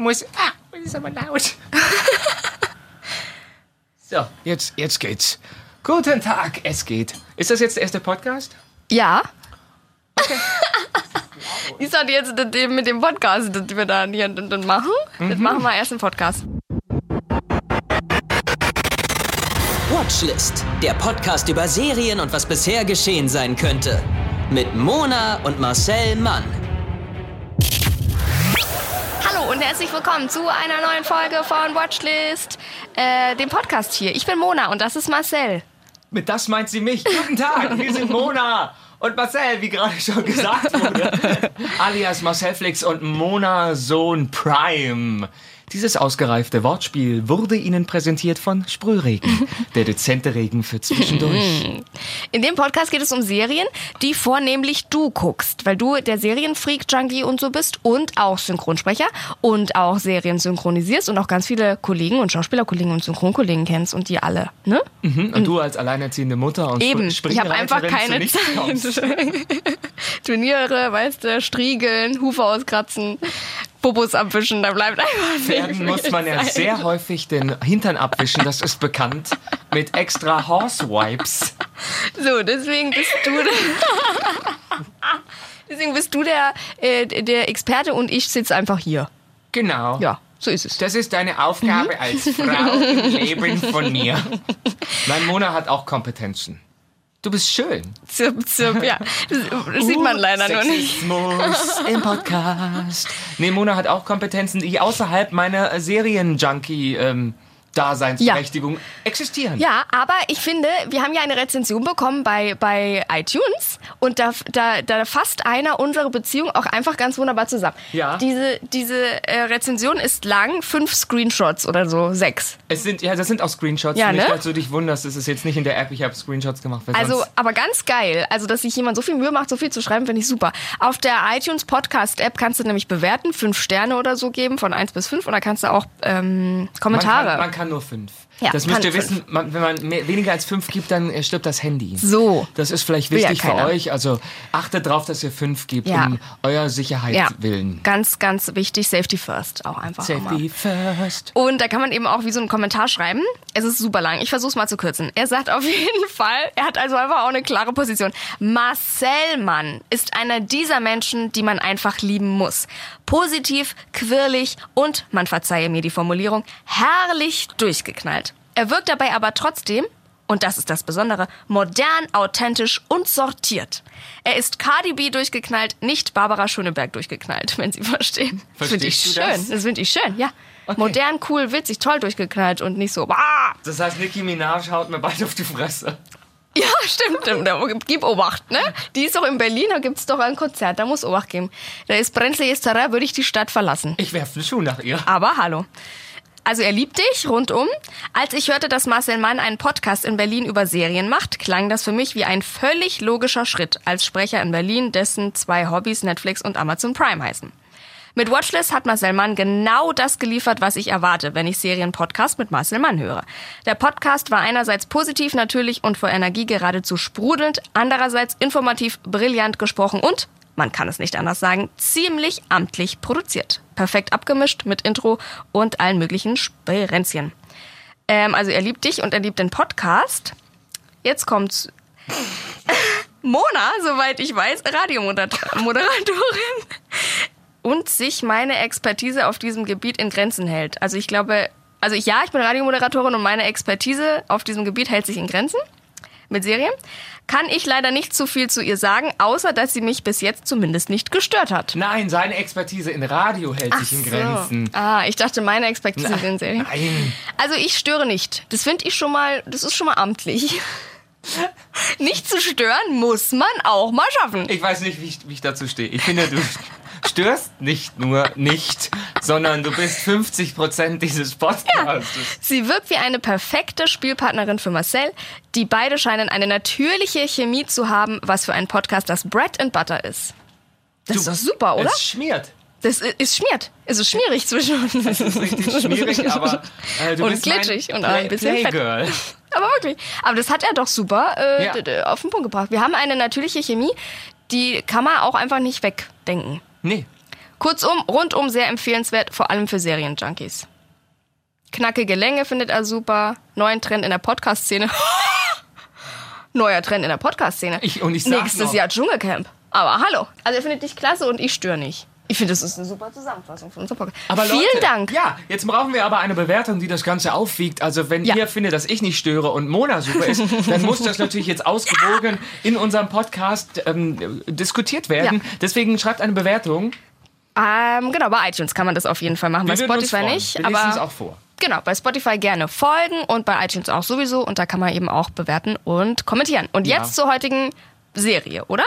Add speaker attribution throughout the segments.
Speaker 1: muss. Ah, das ist aber laut. so, jetzt, jetzt geht's. Guten Tag, es geht. Ist das jetzt der erste Podcast?
Speaker 2: Ja. Ist das jetzt das mit dem Podcast, das wir da hier dann machen? Das machen wir erst im Podcast.
Speaker 3: Watchlist, der Podcast über Serien und was bisher geschehen sein könnte. Mit Mona und Marcel Mann.
Speaker 2: Und herzlich willkommen zu einer neuen Folge von Watchlist, äh, dem Podcast hier. Ich bin Mona und das ist Marcel.
Speaker 1: Mit das meint sie mich. Guten Tag, wir sind Mona und Marcel, wie gerade schon gesagt wurde. alias Marcel Flix und Mona Sohn Prime. Dieses ausgereifte Wortspiel wurde Ihnen präsentiert von Sprühregen, der dezente Regen für zwischendurch.
Speaker 2: In dem Podcast geht es um Serien, die vornehmlich du guckst, weil du der Serienfreak-Junkie und so bist und auch Synchronsprecher und auch Serien synchronisierst und auch ganz viele Kollegen und Schauspielerkollegen und Synchronkollegen kennst und die alle, ne?
Speaker 1: Mhm, und du als alleinerziehende Mutter und
Speaker 2: Eben, ich habe einfach keine Zeit. Turniere, weißt du, Striegeln, Hufe auskratzen, Popos abwischen, da bleibt einfach
Speaker 1: Pferden muss man ja sehr häufig den Hintern abwischen, das ist bekannt, mit extra Horse Wipes.
Speaker 2: So, deswegen bist du der, deswegen bist du der, äh, der Experte und ich sitze einfach hier.
Speaker 1: Genau.
Speaker 2: Ja, so ist es.
Speaker 1: Das ist deine Aufgabe
Speaker 2: Mhm.
Speaker 1: als Frau im Leben von mir. Mein Mona hat auch Kompetenzen. Du bist schön.
Speaker 2: Zirp, zirp, ja. Das, das sieht man leider noch nicht.
Speaker 1: Sexismus im Podcast. Nee, Mona hat auch Kompetenzen, die außerhalb meiner äh, Serien-Junkie ähm, Daseinsberechtigung existieren.
Speaker 2: Ja, aber ich finde, wir haben ja eine Rezension bekommen bei, bei iTunes und da, da, da fasst einer unsere Beziehung auch einfach ganz wunderbar zusammen.
Speaker 1: Ja.
Speaker 2: Diese, diese äh, Rezension ist lang, fünf Screenshots oder so, sechs.
Speaker 1: Es sind, ja, das sind auch Screenshots.
Speaker 2: Ja,
Speaker 1: Nicht,
Speaker 2: ne?
Speaker 1: dass du dich wunderst, das ist jetzt nicht in der App. Ich habe Screenshots gemacht.
Speaker 2: Also,
Speaker 1: sonst-
Speaker 2: aber ganz geil. Also, dass sich jemand so viel Mühe macht, so viel zu schreiben, finde ich super. Auf der iTunes Podcast App kannst du nämlich bewerten, fünf Sterne oder so geben, von eins bis fünf. Und da kannst du auch ähm,
Speaker 1: man
Speaker 2: Kommentare.
Speaker 1: kann, man kann nur fünf.
Speaker 2: Ja,
Speaker 1: das müsst ihr
Speaker 2: fünf.
Speaker 1: wissen, man, wenn man mehr, weniger als fünf gibt, dann äh, stirbt das Handy.
Speaker 2: So.
Speaker 1: Das ist vielleicht
Speaker 2: Will ja
Speaker 1: wichtig für euch. Also achtet drauf, dass ihr fünf gebt,
Speaker 2: Ja.
Speaker 1: um eurer Sicherheit
Speaker 2: ja,
Speaker 1: willen.
Speaker 2: ganz, ganz wichtig. Safety first auch einfach. immer.
Speaker 1: Safety first.
Speaker 2: Und da kann man eben auch wie so einen Kommentar schreiben. Es ist super lang. Ich versuche es mal zu kürzen. Er sagt auf jeden Fall, er hat also einfach auch eine klare Position. Marcel Mann ist einer dieser Menschen, die man einfach lieben muss. Positiv, quirlig und, man verzeihe mir die Formulierung, herrlich durchgeknallt. Er wirkt dabei aber trotzdem und das ist das Besondere, modern, authentisch und sortiert. Er ist Cardi B durchgeknallt, nicht Barbara Schöneberg durchgeknallt, wenn Sie verstehen. Das finde ich
Speaker 1: Verstehst
Speaker 2: schön.
Speaker 1: das?
Speaker 2: Das finde ich schön, ja.
Speaker 1: Okay.
Speaker 2: Modern, cool, witzig, toll durchgeknallt und nicht so, bah!
Speaker 1: Das heißt, Nicki Minaj haut mir bald auf die Fresse.
Speaker 2: Ja, stimmt, stimmt. Da gib Obacht, ne? Die ist doch in Berlin, da gibt's doch ein Konzert, da muss Obacht geben. Da ist brenzliges Terrain, würde ich die Stadt verlassen.
Speaker 1: Ich werfe einen Schuh nach ihr.
Speaker 2: Aber hallo. Also er liebt dich rundum. Als ich hörte, dass Marcel Mann einen Podcast in Berlin über Serien macht, klang das für mich wie ein völlig logischer Schritt als Sprecher in Berlin, dessen zwei Hobbys Netflix und Amazon Prime heißen. Mit Watchlist hat Marcel Mann genau das geliefert, was ich erwarte, wenn ich Serienpodcast mit Marcel Mann höre. Der Podcast war einerseits positiv, natürlich und vor Energie geradezu sprudelnd, andererseits informativ, brillant gesprochen und, man kann es nicht anders sagen, ziemlich amtlich produziert. Perfekt abgemischt mit Intro und allen möglichen Sperenzchen. Ähm, also er liebt dich und er liebt den Podcast. Jetzt kommt's. Mona, soweit ich weiß, Radiomoderatorin und sich meine Expertise auf diesem Gebiet in Grenzen hält. Also ich glaube, also ja, ich bin Radiomoderatorin und meine Expertise auf diesem Gebiet hält sich in Grenzen mit Serien. Kann ich leider nicht zu viel zu ihr sagen, außer dass sie mich bis jetzt zumindest nicht gestört hat.
Speaker 1: Nein, seine Expertise in Radio hält sich in
Speaker 2: so.
Speaker 1: Grenzen.
Speaker 2: Ah, ich dachte, meine Expertise in Serien.
Speaker 1: Nein.
Speaker 2: Also ich störe nicht. Das finde ich schon mal, das ist schon mal amtlich. nicht zu stören muss man auch mal schaffen.
Speaker 1: Ich weiß nicht, wie ich, wie ich dazu stehe. Ich finde, du störst nicht nur nicht, sondern du bist 50% dieses Podcasts.
Speaker 2: Sie wirkt wie eine perfekte Spielpartnerin für Marcel. Die beide scheinen eine natürliche Chemie zu haben, was für einen Podcast das Bread and Butter ist. Das ist doch super, oder?
Speaker 1: Es schmiert.
Speaker 2: Das ist schmiert. Es ist schmierig zwischen uns.
Speaker 1: Das ist richtig schmierig, aber äh, du
Speaker 2: Und
Speaker 1: bist
Speaker 2: glitschig und ein bisschen fett.
Speaker 1: Playgirl.
Speaker 2: Aber wirklich. Aber das hat er doch super äh,
Speaker 1: Ja.
Speaker 2: auf den Punkt gebracht. Wir haben eine natürliche Chemie, die kann man auch einfach nicht wegdenken.
Speaker 1: Nee.
Speaker 2: Kurzum, rundum sehr empfehlenswert, vor allem für Serienjunkies. Knackige Länge findet er super. Neuen Trend in der Podcast-Szene. Neuer Trend in der Podcast-Szene.
Speaker 1: Ich- und ich sag
Speaker 2: Nächstes
Speaker 1: noch-
Speaker 2: Jahr Dschungelcamp. Aber hallo. Also er findet dich klasse und ich störe nicht. Ich finde, das ist eine super Zusammenfassung von unserem Podcast.
Speaker 1: Aber
Speaker 2: Vielen
Speaker 1: Leute,
Speaker 2: Dank.
Speaker 1: Ja, jetzt brauchen wir aber eine Bewertung, die das Ganze aufwiegt. Also wenn
Speaker 2: Ja.
Speaker 1: ihr findet, dass ich nicht störe und Mona super ist, dann muss das natürlich jetzt ausgewogen in unserem Podcast ähm, diskutiert werden.
Speaker 2: Ja.
Speaker 1: Deswegen schreibt eine Bewertung.
Speaker 2: Ähm, genau, bei iTunes kann man das auf jeden Fall machen.
Speaker 1: Wir
Speaker 2: bei Spotify nicht.
Speaker 1: Wir lesen es
Speaker 2: aber
Speaker 1: auch vor.
Speaker 2: Genau, bei Spotify gerne folgen und bei iTunes auch sowieso. Und da kann man eben auch bewerten und kommentieren. Und
Speaker 1: Ja.
Speaker 2: jetzt zur heutigen Serie, oder?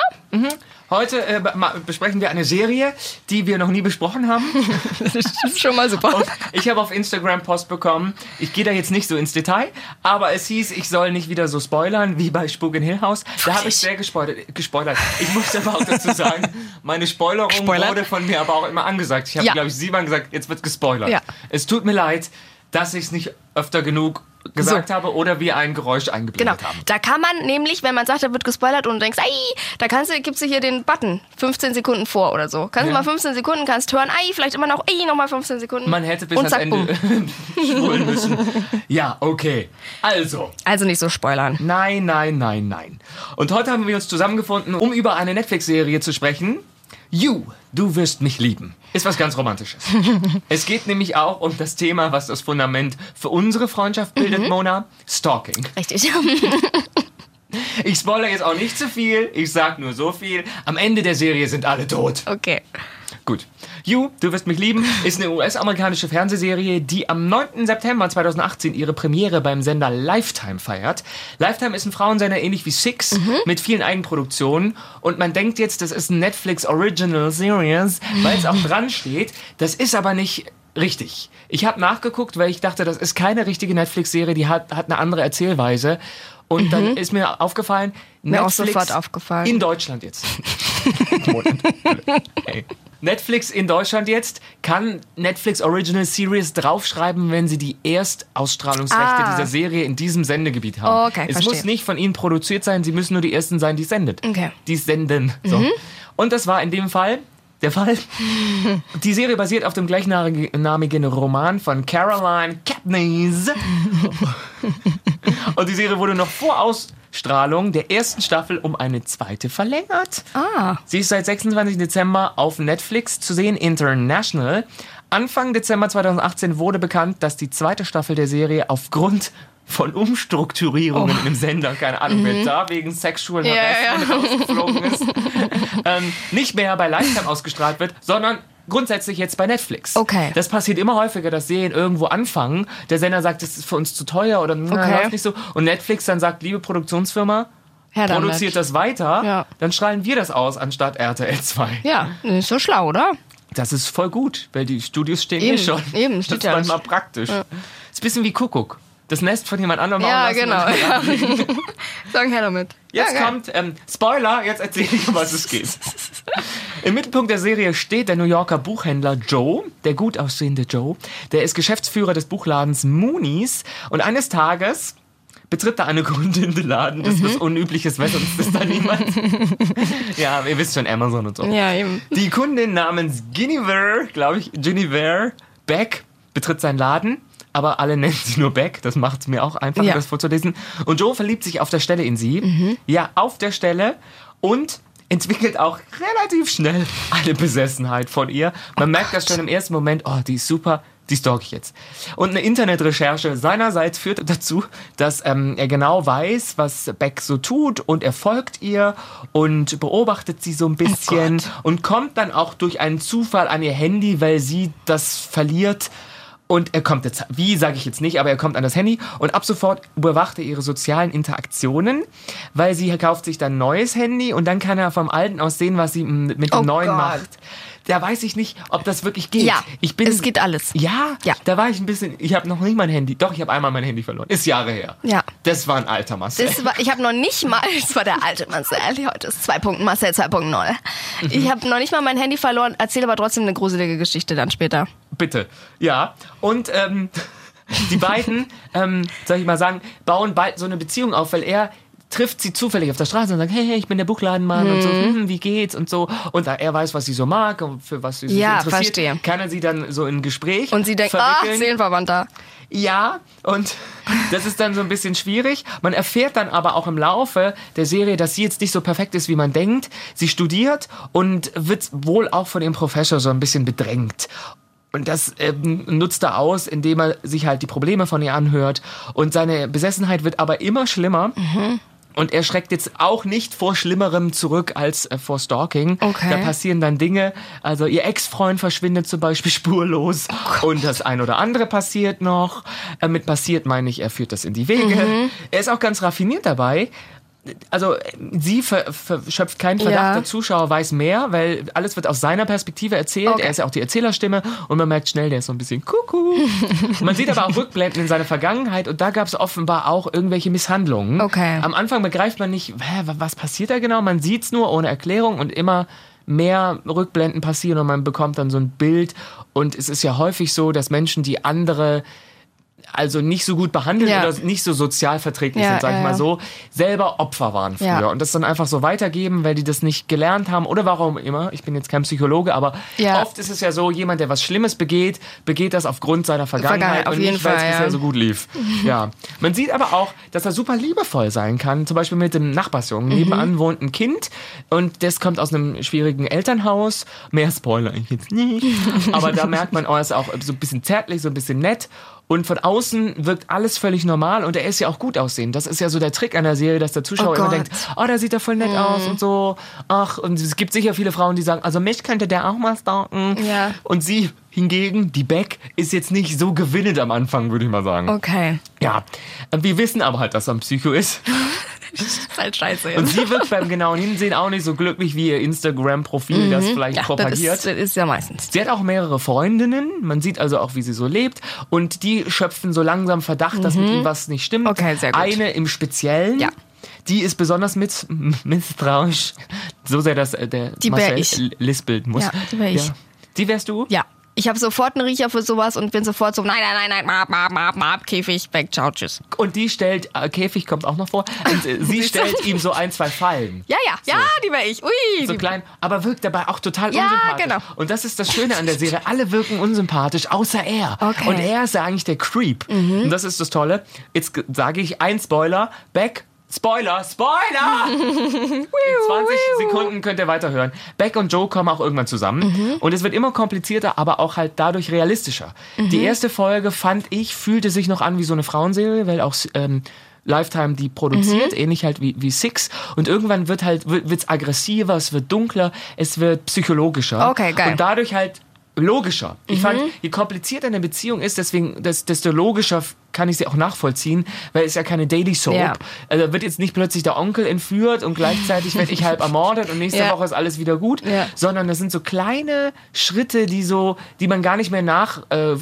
Speaker 1: Heute äh, besprechen wir eine Serie, die wir noch nie besprochen haben.
Speaker 2: Das ist schon mal super.
Speaker 1: Und ich habe auf Instagram Post bekommen. Ich gehe da jetzt nicht so ins Detail, aber es hieß, ich soll nicht wieder so spoilern wie bei Spuk in Hill House. Da habe ich sehr gespoilert. gespoilert. Ich muss aber auch dazu sagen, meine Spoilerung
Speaker 2: Gespoilert?
Speaker 1: wurde von mir aber auch immer angesagt. Ich habe,
Speaker 2: Ja.
Speaker 1: glaube ich, siebenmal gesagt, jetzt wird gespoilert.
Speaker 2: Ja.
Speaker 1: Es tut mir leid, dass ich es nicht öfter genug gesagt
Speaker 2: So.
Speaker 1: habe oder wir ein Geräusch
Speaker 2: Genau.
Speaker 1: eingeblendet haben.
Speaker 2: Da kann man nämlich, wenn man sagt, da wird gespoilert und du denkst, ei, da kannst du, gibst du hier den Button 15 Sekunden vor oder so. Kannst du
Speaker 1: Ja.
Speaker 2: mal 15 Sekunden, kannst hören, ei, vielleicht immer noch, ei, nochmal 15 Sekunden.
Speaker 1: Man hätte bis ans Ende spulen müssen. Ja, okay. Also,
Speaker 2: Also nicht so spoilern.
Speaker 1: Nein, nein, nein, nein. Und heute haben wir uns zusammengefunden, um über eine Netflix-Serie zu sprechen. You, du wirst mich lieben. Ist was ganz Romantisches. es geht nämlich auch um das Thema, was das Fundament für unsere Freundschaft bildet, Mona. Stalking.
Speaker 2: Richtig.
Speaker 1: Ich spoilere jetzt auch nicht zu viel. Ich sag nur so viel. Am Ende der Serie sind alle tot.
Speaker 2: okay.
Speaker 1: Gut. You, du wirst mich lieben, ist eine US-amerikanische Fernsehserie, die am 9. September 2018 ihre Premiere beim Sender Lifetime feiert. Lifetime ist ein Frauensender ähnlich wie Six mit vielen Eigenproduktionen und man denkt jetzt, das ist ein Netflix Original Series, weil es auch dran steht. Das ist aber nicht richtig. Ich habe nachgeguckt, weil ich dachte, das ist keine richtige Netflix-Serie, die hat, hat eine andere Erzählweise. Und dann ist mir aufgefallen,
Speaker 2: Mir auch
Speaker 1: Netflix
Speaker 2: sofort aufgefallen.
Speaker 1: in Deutschland jetzt. Ey. Netflix in Deutschland jetzt kann Netflix Original Series draufschreiben, wenn sie die Erstausstrahlungsrechte
Speaker 2: Ah.
Speaker 1: dieser Serie in diesem Sendegebiet haben.
Speaker 2: Okay,
Speaker 1: es
Speaker 2: verstehe.
Speaker 1: muss nicht von ihnen produziert sein, sie müssen nur die ersten sein, die es sendet.
Speaker 2: Okay. Mhm.
Speaker 1: Die es senden. So. Und das war in dem Fall der Fall. Die Serie basiert auf dem gleichnamigen Roman von Caroline Katniss. Und die Serie wurde noch vor Ausstrahlung der ersten Staffel um eine zweite verlängert.
Speaker 2: Ah.
Speaker 1: Sie ist seit 26. Dezember auf Netflix zu sehen, international. Anfang Dezember 2018 wurde bekannt, dass die zweite Staffel der Serie aufgrund von Umstrukturierungen im Sender, keine Ahnung, wer da wegen Sexual
Speaker 2: Oh. Mhm. Ja,
Speaker 1: Harassment rausgeflogen ist, ähm, nicht mehr bei Lifetime ausgestrahlt wird, sondern grundsätzlich jetzt bei Netflix.
Speaker 2: Okay.
Speaker 1: Das passiert immer häufiger, dass Serien irgendwo anfangen. Der Sender sagt, das ist für uns zu teuer oder na,
Speaker 2: Okay.
Speaker 1: läuft nicht so. Und Netflix dann sagt, liebe Produktionsfirma,
Speaker 2: Her damit.
Speaker 1: produziert das weiter,
Speaker 2: Ja.
Speaker 1: dann strahlen wir das aus anstatt RTL 2.
Speaker 2: Ja, ist so schlau, oder?
Speaker 1: Das ist voll gut, weil die Studios stehen
Speaker 2: Eben,
Speaker 1: hier schon.
Speaker 2: eben,
Speaker 1: das
Speaker 2: steht
Speaker 1: ist
Speaker 2: ja
Speaker 1: manchmal
Speaker 2: nicht.
Speaker 1: praktisch. Ist ein bisschen wie Kuckuck. Das Nest von jemand anderem bauen
Speaker 2: Ja, genau. Ja. Sagen her damit.
Speaker 1: Jetzt
Speaker 2: ja,
Speaker 1: kommt, ähm, Spoiler, jetzt erzähle ich, um was es geht. Im Mittelpunkt der Serie steht der New Yorker Buchhändler Joe, der gut aussehende Joe. Der ist Geschäftsführer des Buchladens Moonies und eines Tages betritt da eine Kundin den Laden. Das ist
Speaker 2: Mhm.
Speaker 1: was Unübliches, weiß sonst ist da niemand. ja, ihr wisst schon, Amazon und so.
Speaker 2: Ja, eben.
Speaker 1: Die Kundin namens Guinevere, glaube ich, Guinevere Beck, betritt seinen Laden. Aber alle nennen sie nur Beck. Das macht es mir auch einfacher,
Speaker 2: Ja.
Speaker 1: das vorzulesen. Und Joe verliebt sich auf der Stelle in sie. Ja, auf der Stelle. Und entwickelt auch relativ schnell eine Besessenheit von ihr. Man merkt das schon im ersten Moment. Oh, die ist super. Die stalk ich jetzt. Und eine Internetrecherche seinerseits führt dazu, dass ähm, er genau weiß, was Beck so tut und er folgt ihr und beobachtet sie so ein bisschen und kommt dann auch durch einen Zufall an ihr Handy, weil sie das verliert. Und er kommt jetzt, wie sage ich jetzt nicht, aber er kommt an das Handy und ab sofort überwacht er ihre sozialen Interaktionen, weil sie kauft sich dann ein neues Handy und dann kann er vom alten aus sehen, was sie mit dem
Speaker 2: Oh
Speaker 1: neuen
Speaker 2: Gott.
Speaker 1: macht. Da weiß ich nicht, ob das wirklich geht.
Speaker 2: Ja,
Speaker 1: ich bin,
Speaker 2: es geht alles.
Speaker 1: Ja,
Speaker 2: Ja.
Speaker 1: da war ich ein bisschen, ich habe noch nicht mein Handy, doch, ich habe einmal mein Handy verloren. Ist Jahre her.
Speaker 2: Ja.
Speaker 1: Das war ein alter Marcel.
Speaker 2: Das war, ich habe noch nicht mal, das war der alte Marcel, heute ist 2. Marcel 2.0. Ich habe noch nicht mal mein Handy verloren, erzähle aber trotzdem eine gruselige Geschichte dann später.
Speaker 1: Bitte. Ja. Und ähm, die beiden, ähm, soll ich mal sagen, bauen bald so eine Beziehung auf, weil er trifft sie zufällig auf der Straße und sagt, hey, hey ich bin der Buchladenmann und so, hm, wie geht's und so. Und er weiß, was sie so mag und für was sie sich
Speaker 2: Ja,
Speaker 1: interessiert,
Speaker 2: verstehe.
Speaker 1: kann er sie dann so in Gespräch
Speaker 2: Und sie denkt, ach,
Speaker 1: verwickeln.
Speaker 2: Seelenverwandter.
Speaker 1: Ja, und das ist dann so ein bisschen schwierig. Man erfährt dann aber auch im Laufe der Serie, dass sie jetzt nicht so perfekt ist, wie man denkt. Sie studiert und wird wohl auch von ihrem Professor so ein bisschen bedrängt. Und das ähm, nutzt er aus, indem er sich halt die Probleme von ihr anhört. Und seine Besessenheit wird aber immer schlimmer. Und er schreckt jetzt auch nicht vor Schlimmerem zurück als äh, vor Stalking.
Speaker 2: Okay.
Speaker 1: Da passieren dann Dinge. Also ihr Ex-Freund verschwindet zum Beispiel spurlos. und das ein oder andere passiert noch. Äh, mit passiert meine ich, er führt das in die Wege. Er ist auch ganz raffiniert dabei. Also sie ver, schöpft keinen Verdacht,
Speaker 2: Ja.
Speaker 1: der Zuschauer weiß mehr, weil alles wird aus seiner Perspektive erzählt.
Speaker 2: Okay.
Speaker 1: Er ist ja auch die Erzählerstimme und man merkt schnell, der ist so ein bisschen kuckuck. man sieht aber auch Rückblenden in seiner Vergangenheit und da gab es offenbar auch irgendwelche Misshandlungen.
Speaker 2: Okay.
Speaker 1: Am Anfang begreift man nicht, hä, wa- was passiert da genau? Man sieht es nur ohne Erklärung und immer mehr Rückblenden passieren und man bekommt dann so ein Bild. Und es ist ja häufig so, dass Menschen, die andere also nicht so gut behandeln
Speaker 2: Ja.
Speaker 1: oder nicht so sozial verträglich
Speaker 2: Ja,
Speaker 1: sind, sag ich mal so, selber Opfer waren früher und das dann einfach so weitergeben, weil die das nicht gelernt haben oder warum immer. Ich bin jetzt kein Psychologe, aber oft ist es ja so, jemand, der was Schlimmes begeht, begeht das aufgrund seiner Vergangenheit
Speaker 2: Vergangenheit, auf
Speaker 1: und
Speaker 2: jeden
Speaker 1: nicht, weil es bisher so gut lief. Ja. Man sieht aber auch, dass er super liebevoll sein kann, zum Beispiel mit dem Nachbarsjungen.
Speaker 2: Mhm.
Speaker 1: Nebenan wohnt ein Kind und das kommt aus einem schwierigen Elternhaus. Mehr Spoiler ich jetzt nicht. Aber da merkt man, oh, er ist auch so ein bisschen zärtlich, so ein bisschen nett. Und von außen wirkt alles völlig normal und er ist ja auch gut aussehend. Das ist ja so der Trick an der Serie, dass der Zuschauer
Speaker 2: Oh
Speaker 1: immer denkt, oh, da sieht er voll nett aus und so. Ach, und es gibt sicher viele Frauen, die sagen, also mich könnte der auch mal stalken.
Speaker 2: Ja.
Speaker 1: Und sie hingegen, die Beck, ist jetzt nicht so gewinnend am Anfang, würde ich mal sagen.
Speaker 2: Okay.
Speaker 1: Ja, wir wissen aber halt, dass er ein Psycho ist.
Speaker 2: ist halt scheiße
Speaker 1: Und
Speaker 2: jetzt.
Speaker 1: sie wirkt beim genauen Hinsehen auch nicht so glücklich wie ihr Instagram-Profil, das vielleicht
Speaker 2: Mhm. ja, das
Speaker 1: propagiert.
Speaker 2: ist, das ist ja meistens.
Speaker 1: Sie hat auch mehrere Freundinnen. Man sieht also auch, wie sie so lebt. Und die schöpfen so langsam Verdacht, dass mit ihm was nicht stimmt.
Speaker 2: Mhm. Okay, sehr gut.
Speaker 1: Eine im Speziellen.
Speaker 2: Ja.
Speaker 1: Die ist besonders miss misstrauisch. So sehr, dass äh, der
Speaker 2: Die
Speaker 1: Marcel lispeln muss.
Speaker 2: Ja, die wär ich.
Speaker 1: Die wärst du?
Speaker 2: Ja. Ich habe sofort einen Riecher für sowas und bin sofort so, nein, nein, nein, nein, map, map, map, map, Käfig, weg, ciao, tschüss.
Speaker 1: Und die stellt, äh, Käfig kommt auch noch vor, und äh, sie stellt ihm so ein, zwei Fallen.
Speaker 2: Ja, ja, ja, die wäre ich. Ui.
Speaker 1: so klein, aber wirkt dabei auch total
Speaker 2: Ja,
Speaker 1: unsympathisch.
Speaker 2: genau.
Speaker 1: Und das ist das Schöne an der Serie. Alle wirken unsympathisch, außer er.
Speaker 2: Okay. Mhm.
Speaker 1: Und er ist ja eigentlich der Creep. Und das ist das Tolle. Jetzt ge- sage ich ein Spoiler. Beck, Spoiler, Spoiler! In 20 Sekunden könnt ihr weiterhören. Beck und Joe kommen auch irgendwann zusammen.
Speaker 2: Mhm.
Speaker 1: Und es wird immer komplizierter, aber auch halt dadurch realistischer.
Speaker 2: Mhm.
Speaker 1: Die erste Folge, fand ich, fühlte sich noch an wie so eine Frauenserie, weil auch... Ähm, Lifetime die produziert,
Speaker 2: Mhm.
Speaker 1: ähnlich halt wie, wie Six. Und irgendwann wird halt, wird, wird's aggressiver, es wird dunkler, es wird psychologischer.
Speaker 2: Okay, geil.
Speaker 1: Und dadurch halt logischer. Ich fand, je komplizierter eine Beziehung ist, deswegen, des- desto logischer kann ich sie auch nachvollziehen, weil es ja keine Daily Soap.
Speaker 2: Ja.
Speaker 1: Also wird jetzt nicht plötzlich der Onkel entführt und gleichzeitig werde ich halb ermordet und nächste
Speaker 2: Ja.
Speaker 1: Woche ist alles wieder gut,
Speaker 2: Ja.
Speaker 1: sondern das sind so kleine Schritte, die so, die man gar nicht mehr nach äh,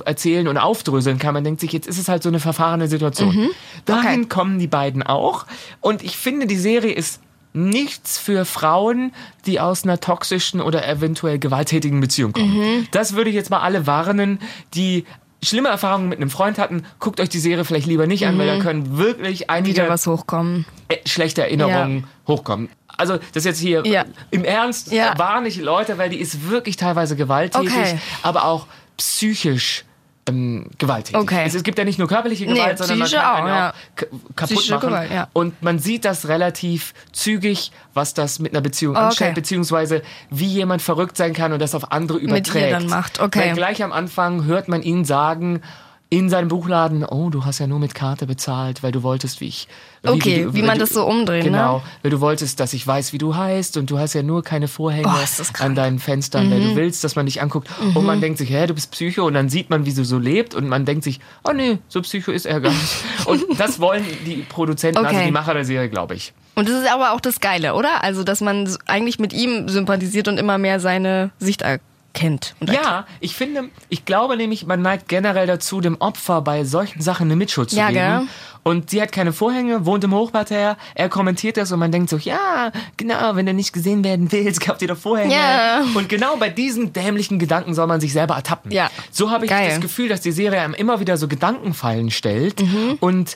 Speaker 1: und aufdröseln kann. Man denkt sich, jetzt ist es halt so eine verfahrene Situation. Dahin
Speaker 2: Mhm. Okay.
Speaker 1: kommen die beiden auch und ich finde, die Serie ist nichts für Frauen, die aus einer toxischen oder eventuell gewalttätigen Beziehung kommen.
Speaker 2: Mhm.
Speaker 1: Das würde ich jetzt mal alle warnen, die schlimme Erfahrungen mit einem Freund hatten. Guckt euch die Serie vielleicht lieber nicht an, weil da können wirklich
Speaker 2: Mhm. wieder
Speaker 1: einige
Speaker 2: was hochkommen.
Speaker 1: äh, schlechte Erinnerungen hochkommen. Also das jetzt hier
Speaker 2: Ja.
Speaker 1: im Ernst
Speaker 2: Ja.
Speaker 1: warne ich Leute, weil die ist wirklich teilweise gewalttätig,
Speaker 2: Okay.
Speaker 1: aber auch psychisch ähm, gewalttätig.
Speaker 2: Okay.
Speaker 1: Es, es gibt ja nicht nur körperliche
Speaker 2: Nee,
Speaker 1: Gewalt, sondern man kann
Speaker 2: auch, ja.
Speaker 1: auch kaputt machen.
Speaker 2: Gewalt, ja.
Speaker 1: Und man sieht das relativ zügig, was das mit einer Beziehung
Speaker 2: Okay.
Speaker 1: anstellt, beziehungsweise wie jemand verrückt sein kann und das auf andere
Speaker 2: Mit
Speaker 1: überträgt.
Speaker 2: ihr dann macht, okay.
Speaker 1: Weil gleich am Anfang hört man ihn sagen, in seinem Buchladen, oh, du hast ja nur mit Karte bezahlt, weil du wolltest, wie ich.
Speaker 2: Okay,
Speaker 1: du-
Speaker 2: wie man das so umdreht, ne?
Speaker 1: Genau, weil du wolltest, dass ich weiß, wie du heißt und du hast ja nur keine Vorhänge
Speaker 2: Oh,
Speaker 1: an deinen Fenstern, weil
Speaker 2: Mhm.
Speaker 1: du willst, dass man dich anguckt. Und man denkt sich, hä, du bist Psycho und dann sieht man, wie sie so lebt und man denkt sich, oh nee, so Psycho ist er gar nicht. und das wollen die Produzenten, also
Speaker 2: Okay.
Speaker 1: die Macher der Serie, glaube ich.
Speaker 2: Und das ist aber auch das Geile, oder? Also, dass man eigentlich mit ihm sympathisiert und immer mehr seine Sicht erkennt. Und
Speaker 1: Ja, ich finde, ich glaube nämlich, man neigt generell dazu, dem Opfer bei solchen Sachen eine Mitschuld zu
Speaker 2: Ja,
Speaker 1: geben.
Speaker 2: gell?
Speaker 1: Und sie hat keine Vorhänge, wohnt im Hochparterre, er kommentiert das und man denkt so, ja, genau, wenn du nicht gesehen werden willst, kauft dir doch Vorhänge.
Speaker 2: Ja.
Speaker 1: Und genau bei diesen dämlichen Gedanken soll man sich selber ertappen.
Speaker 2: Ja.
Speaker 1: So habe ich
Speaker 2: Geil.
Speaker 1: das Gefühl, dass die Serie einem immer wieder so Gedankenfallen stellt
Speaker 2: Mhm.
Speaker 1: und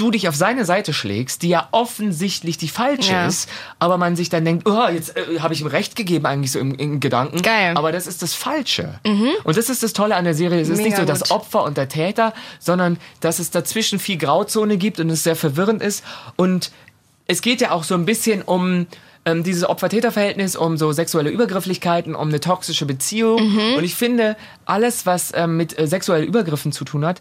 Speaker 1: du dich auf seine Seite schlägst, die ja offensichtlich die falsche
Speaker 2: Ja.
Speaker 1: ist, aber man sich dann denkt, oh, jetzt äh, habe ich ihm recht gegeben eigentlich so im, im Gedanken.
Speaker 2: Geil.
Speaker 1: Aber das ist das Falsche. Und das ist das Tolle an der Serie. Es ist nicht
Speaker 2: Mega
Speaker 1: so das. Opfer und der Täter, sondern dass es dazwischen viel Grauzone gibt und es sehr verwirrend ist. Und es geht ja auch so ein bisschen um ähm, dieses Opfer-Täter-Verhältnis, um so sexuelle Übergrifflichkeiten, um eine toxische Beziehung.
Speaker 2: Mhm.
Speaker 1: Und ich finde, alles, was ähm, mit äh, sexuellen Übergriffen zu tun hat,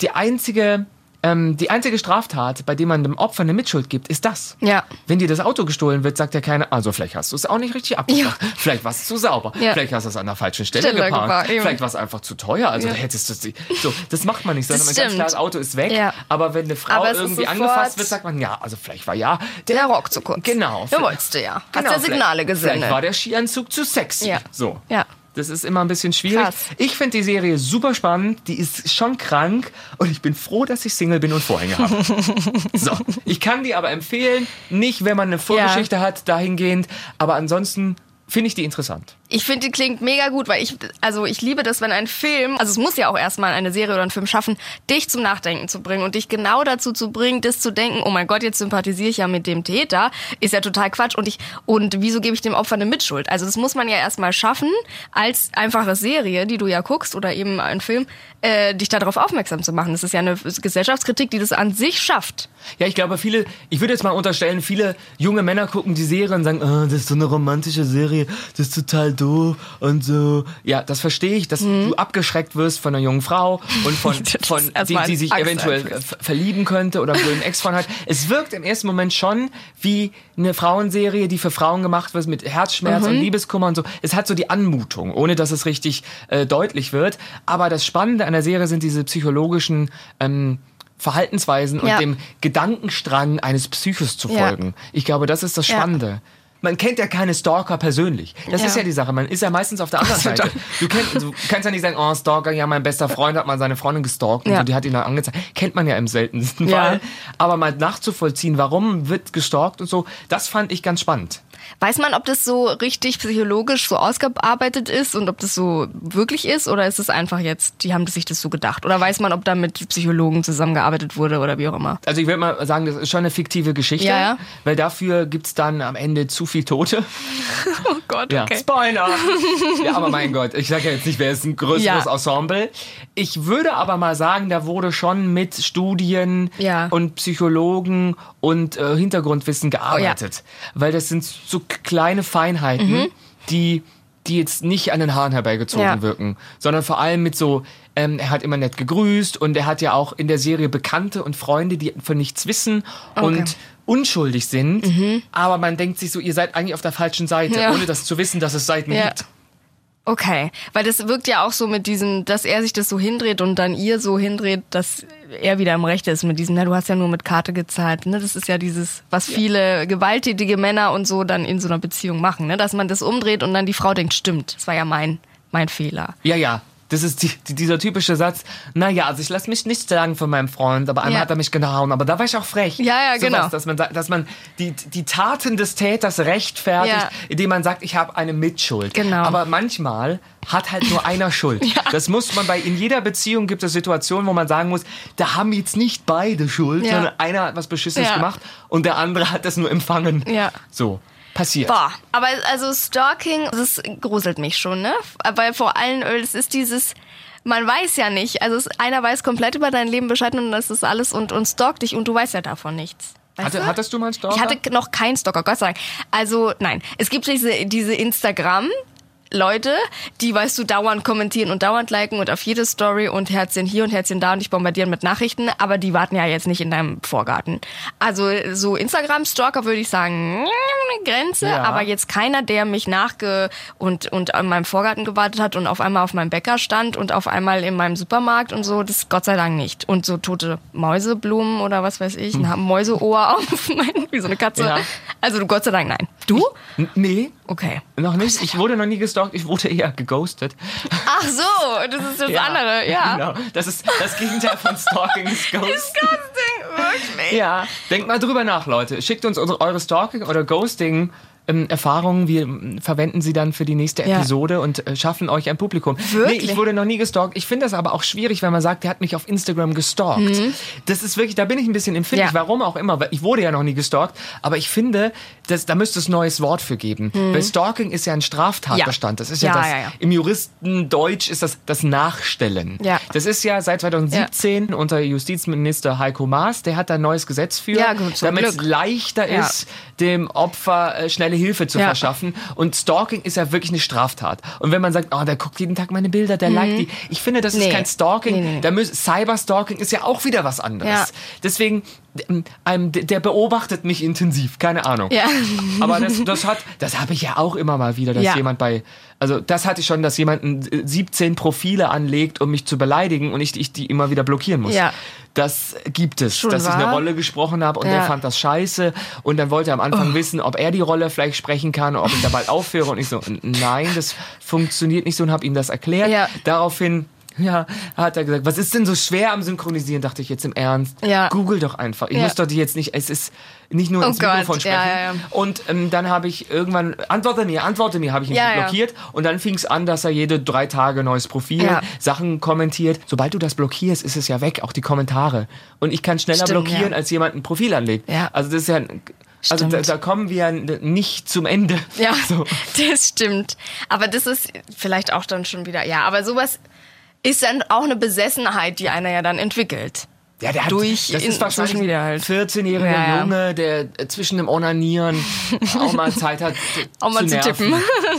Speaker 1: die einzige, ähm, die einzige Straftat, bei der man dem Opfer eine Mitschuld gibt, ist das.
Speaker 2: Ja.
Speaker 1: Wenn dir das Auto gestohlen wird, sagt ja keiner, also vielleicht hast du es auch nicht richtig abgemacht. Vielleicht war es zu sauber.
Speaker 2: Ja.
Speaker 1: Vielleicht hast du es an der falschen Stelle,
Speaker 2: Stelle
Speaker 1: geparkt.
Speaker 2: geparkt.
Speaker 1: Vielleicht war es einfach zu teuer. Also hättest du. So, das macht man nicht, sondern man ganz klar, das Auto ist weg.
Speaker 2: Ja.
Speaker 1: Aber wenn eine Frau irgendwie angefasst wird, sagt man, ja, also vielleicht war ja
Speaker 2: Der Rock zu kurz.
Speaker 1: Genau.
Speaker 2: Ja, wolltest du ja. Hast
Speaker 1: Genau,
Speaker 2: ja Signale
Speaker 1: vielleicht- Vielleicht war der Skianzug zu sexy.
Speaker 2: Ja.
Speaker 1: So.
Speaker 2: Ja.
Speaker 1: Das ist immer ein bisschen schwierig.
Speaker 2: Krass.
Speaker 1: Ich finde die Serie super spannend. Die ist schon krank. Und ich bin froh, dass ich Single bin und Vorhänge habe. so. Ich kann die aber empfehlen. Nicht, wenn man eine Vorgeschichte hat, dahingehend. Aber ansonsten finde ich die interessant.
Speaker 2: Ich finde, die klingt mega gut, weil ich, also ich liebe das, wenn ein Film, also es muss ja auch erstmal eine Serie oder ein Film schaffen, dich zum Nachdenken zu bringen und dich genau dazu zu bringen, das zu denken, oh mein Gott, jetzt sympathisiere ich ja mit dem Täter, ist ja total Quatsch und ich, und wieso gebe ich dem Opfer eine Mitschuld? Also das muss man ja erstmal schaffen, als einfache Serie, die du ja guckst oder eben ein Film, äh, dich darauf aufmerksam zu machen. Das ist ja eine Gesellschaftskritik, die das an sich schafft.
Speaker 1: Ja, ich glaube, viele, ich würde jetzt mal unterstellen, viele junge Männer gucken die Serie und sagen, ah, das ist so eine romantische Serie, das ist total doof und so. Ja, das verstehe ich, dass du abgeschreckt wirst von einer jungen Frau und von,
Speaker 2: Mhm.
Speaker 1: Von die, die sich
Speaker 2: Angst
Speaker 1: eventuell
Speaker 2: einflößt.
Speaker 1: ver- verlieben könnte oder einen Ex-Freund hat. Es wirkt im ersten Moment schon wie eine Frauenserie, die für Frauen gemacht wird mit Herzschmerz
Speaker 2: Mhm.
Speaker 1: und Liebeskummer und so. Es hat so die Anmutung, ohne dass es richtig äh, deutlich wird. Aber das Spannende an der Serie sind diese psychologischen ähm, Verhaltensweisen
Speaker 2: Ja.
Speaker 1: und dem Gedankenstrang eines Psychos zu
Speaker 2: Ja.
Speaker 1: folgen. Ich glaube, das ist das
Speaker 2: Ja.
Speaker 1: Man kennt ja keine Stalker persönlich. Das
Speaker 2: Ja.
Speaker 1: ist ja die Sache. Man ist ja meistens auf der anderen Seite. Du, kenn, du kannst ja nicht sagen, oh, Stalker, ja, mein bester Freund hat mal seine Freundin gestalkt und
Speaker 2: Ja.
Speaker 1: so, die hat ihn dann angezeigt. Kennt man ja im seltensten
Speaker 2: Ja.
Speaker 1: Fall. Aber mal nachzuvollziehen, warum wird gestalkt und so, das fand ich ganz spannend.
Speaker 2: Weiß man, ob das so richtig psychologisch so ausgearbeitet ist und ob das so wirklich ist oder ist es einfach jetzt, die haben sich das so gedacht? Oder weiß man, ob da mit Psychologen zusammengearbeitet wurde oder wie auch immer?
Speaker 1: Also ich würde mal sagen, das ist schon eine fiktive Geschichte,
Speaker 2: Ja, ja.
Speaker 1: weil dafür gibt's dann am Ende zu viel Tote.
Speaker 2: Oh Gott,
Speaker 1: Ja, Spoiler! ja, aber mein Gott, ich sage ja jetzt nicht, wer ist ein größeres. Ensemble. Ich würde aber mal sagen, da wurde schon mit Studien und Psychologen und äh, Hintergrundwissen gearbeitet. Weil das sind so k- kleine Feinheiten, die die jetzt nicht an den Haaren herbeigezogen
Speaker 2: Ja.
Speaker 1: wirken, sondern vor allem mit so, ähm, er hat immer nett gegrüßt und er hat ja auch in der Serie Bekannte und Freunde, die von nichts wissen und unschuldig sind, aber man denkt sich so, ihr seid eigentlich auf der falschen Seite,
Speaker 2: Mhm. Ja.
Speaker 1: ohne das zu wissen, dass es Seiten
Speaker 2: Ja.
Speaker 1: gibt.
Speaker 2: Okay, weil das wirkt ja auch so mit diesem, dass er sich das so hindreht und dann ihr so hindreht, dass er wieder im Recht ist mit diesem, na, du hast ja nur mit Karte gezahlt. Ne? Das ist ja dieses, was viele gewalttätige Männer und so dann in so einer Beziehung machen, ne? dass man das umdreht und dann die Frau denkt, stimmt, das war ja mein, mein Fehler.
Speaker 1: Ja, ja. Das ist die, die, dieser typische Satz, naja, also ich lasse mich nicht sagen von meinem Freund, aber einmal
Speaker 2: Ja.
Speaker 1: hat er mich gehauen, aber da war ich auch frech.
Speaker 2: Ja, ja,
Speaker 1: Sowas,
Speaker 2: genau.
Speaker 1: Dass man, dass man die, die Taten des Täters rechtfertigt,
Speaker 2: Ja.
Speaker 1: indem man sagt, ich habe eine Mitschuld.
Speaker 2: Genau.
Speaker 1: Aber manchmal hat halt nur einer Schuld. Das muss man bei, in jeder Beziehung gibt es Situationen, wo man sagen muss, da haben jetzt nicht beide Schuld,
Speaker 2: Ja.
Speaker 1: sondern einer hat was Beschissenes
Speaker 2: Ja.
Speaker 1: gemacht und der andere hat das nur empfangen.
Speaker 2: Ja.
Speaker 1: So, passiert.
Speaker 2: Boah, aber also Stalking, das gruselt mich schon, ne? Weil vor allem, es ist dieses, man weiß ja nicht, also einer weiß komplett über dein Leben Bescheid und das ist alles und, und stalkt dich und du weißt ja davon nichts. Weißt
Speaker 1: Hatte,
Speaker 2: du?
Speaker 1: hattest du mal einen Stalker?
Speaker 2: Ich hatte noch keinen Stalker, Gott sei Dank. Also nein, es gibt diese, diese Instagram. Leute, die, weißt du, dauernd kommentieren und dauernd liken und auf jede Story und Herzchen hier und Herzchen da und dich bombardieren mit Nachrichten, aber die warten ja jetzt nicht in deinem Vorgarten. Also so Instagram-Stalker würde ich sagen, eine Grenze,
Speaker 1: Ja.
Speaker 2: aber jetzt keiner, der mich nachge und, und an meinem Vorgarten gewartet hat und auf einmal auf meinem Bäcker stand und auf einmal in meinem Supermarkt und so, das Gott sei Dank nicht. Und so tote Mäuseblumen oder was weiß ich, ein Mäuseohr auf mein, wie so eine Katze.
Speaker 1: Ja.
Speaker 2: Also Gott sei Dank nein. Du?
Speaker 1: N- Nee,
Speaker 2: Okay.
Speaker 1: noch nicht. Ich wurde noch nie gestalkt, ich wurde eher geghostet.
Speaker 2: Ach so, das ist das andere, ja.
Speaker 1: Genau. Das ist das Gegenteil von Stalking ist Ghost.
Speaker 2: Disgusting, wirklich.
Speaker 1: Ja. Denkt mal drüber nach, Leute. Schickt uns unsere, eure Stalking- oder Ghosting- ähm, Erfahrungen. Wir ähm, verwenden sie dann für die nächste
Speaker 2: Ja.
Speaker 1: Episode und äh, schaffen euch ein Publikum.
Speaker 2: Wirklich?
Speaker 1: Nee, ich wurde noch nie gestalkt. Ich finde das aber auch schwierig, wenn man sagt, der hat mich auf Instagram gestalkt. Das ist wirklich, da bin ich ein bisschen empfindlich.
Speaker 2: Mhm. Ja.
Speaker 1: Warum auch immer, weil ich wurde ja noch nie gestalkt. Aber ich finde, das, da müsste es ein neues Wort für geben. Weil Stalking ist ja ein Straftatbestand. Das ist ja,
Speaker 2: Mhm. Ja,
Speaker 1: das,
Speaker 2: ja, ja.
Speaker 1: im Juristendeutsch ist das das Nachstellen.
Speaker 2: Ja.
Speaker 1: Das ist ja seit 2017 unter Justizminister Heiko Maas, der hat da ein neues Gesetz für,
Speaker 2: Ja,
Speaker 1: damit es leichter
Speaker 2: Ja.
Speaker 1: ist, dem Opfer äh, schnelle Hilfe zu
Speaker 2: Ja.
Speaker 1: verschaffen. Und Stalking ist ja wirklich eine Straftat. Und wenn man sagt, oh, der guckt jeden Tag meine Bilder, der liked die. Ich finde, das ist
Speaker 2: Mhm. Nee.
Speaker 1: kein Stalking.
Speaker 2: Nee, nee, nee.
Speaker 1: Da müß, Cyberstalking ist ja auch wieder was anderes.
Speaker 2: Ja.
Speaker 1: Deswegen, ähm, der beobachtet mich intensiv, keine Ahnung.
Speaker 2: Ja.
Speaker 1: Aber das, das hat, das habe ich ja auch immer mal wieder, dass jemand bei, also das hatte ich schon, dass jemand äh, 17 Profile anlegt, um mich zu beleidigen und ich, ich die immer wieder blockieren muss.
Speaker 2: Ja.
Speaker 1: Das gibt es,
Speaker 2: Schon
Speaker 1: dass ich eine
Speaker 2: wahr?
Speaker 1: Rolle gesprochen habe und
Speaker 2: Ja.
Speaker 1: der fand das scheiße und dann wollte er am Anfang wissen, ob er die Rolle vielleicht sprechen kann ob ich da bald aufhöre und ich so, "N- nein, das funktioniert nicht so und habe ihm das erklärt.
Speaker 2: Ja.
Speaker 1: Daraufhin ja, hat er gesagt, was ist denn so schwer am Synchronisieren? Dachte ich jetzt im Ernst.
Speaker 2: Ja.
Speaker 1: Google doch einfach. Ich
Speaker 2: Ja.
Speaker 1: muss doch die jetzt nicht, es ist nicht nur
Speaker 2: Oh
Speaker 1: ins
Speaker 2: Gott,
Speaker 1: Mikrofon sprechen.
Speaker 2: ja, ja.
Speaker 1: Und ähm, dann habe ich irgendwann, antworte mir, antworte mir, habe ich ihn blockiert. Und dann fing es an, dass er jede drei Tage neues Profil. Sachen kommentiert. Sobald du das blockierst, ist es ja weg, auch die Kommentare. Und ich kann schneller
Speaker 2: Stimmt,
Speaker 1: blockieren, als jemand ein Profil anlegt.
Speaker 2: Ja.
Speaker 1: Also das ist ja, ein- also da,
Speaker 2: Stimmt.
Speaker 1: da kommen wir nicht zum Ende.
Speaker 2: Ja,
Speaker 1: So.
Speaker 2: das stimmt. Aber das ist vielleicht auch dann schon wieder, ja, aber sowas ist dann auch eine Besessenheit, die einer ja dann entwickelt.
Speaker 1: Ja, der hat,
Speaker 2: Durch
Speaker 1: das ist wahrscheinlich
Speaker 2: Social Media halt.
Speaker 1: 14-jähriger
Speaker 2: Ja.
Speaker 1: Junge, der zwischen dem Onanieren auch mal Zeit hat
Speaker 2: Auch mal zu
Speaker 1: nerven.
Speaker 2: tippen.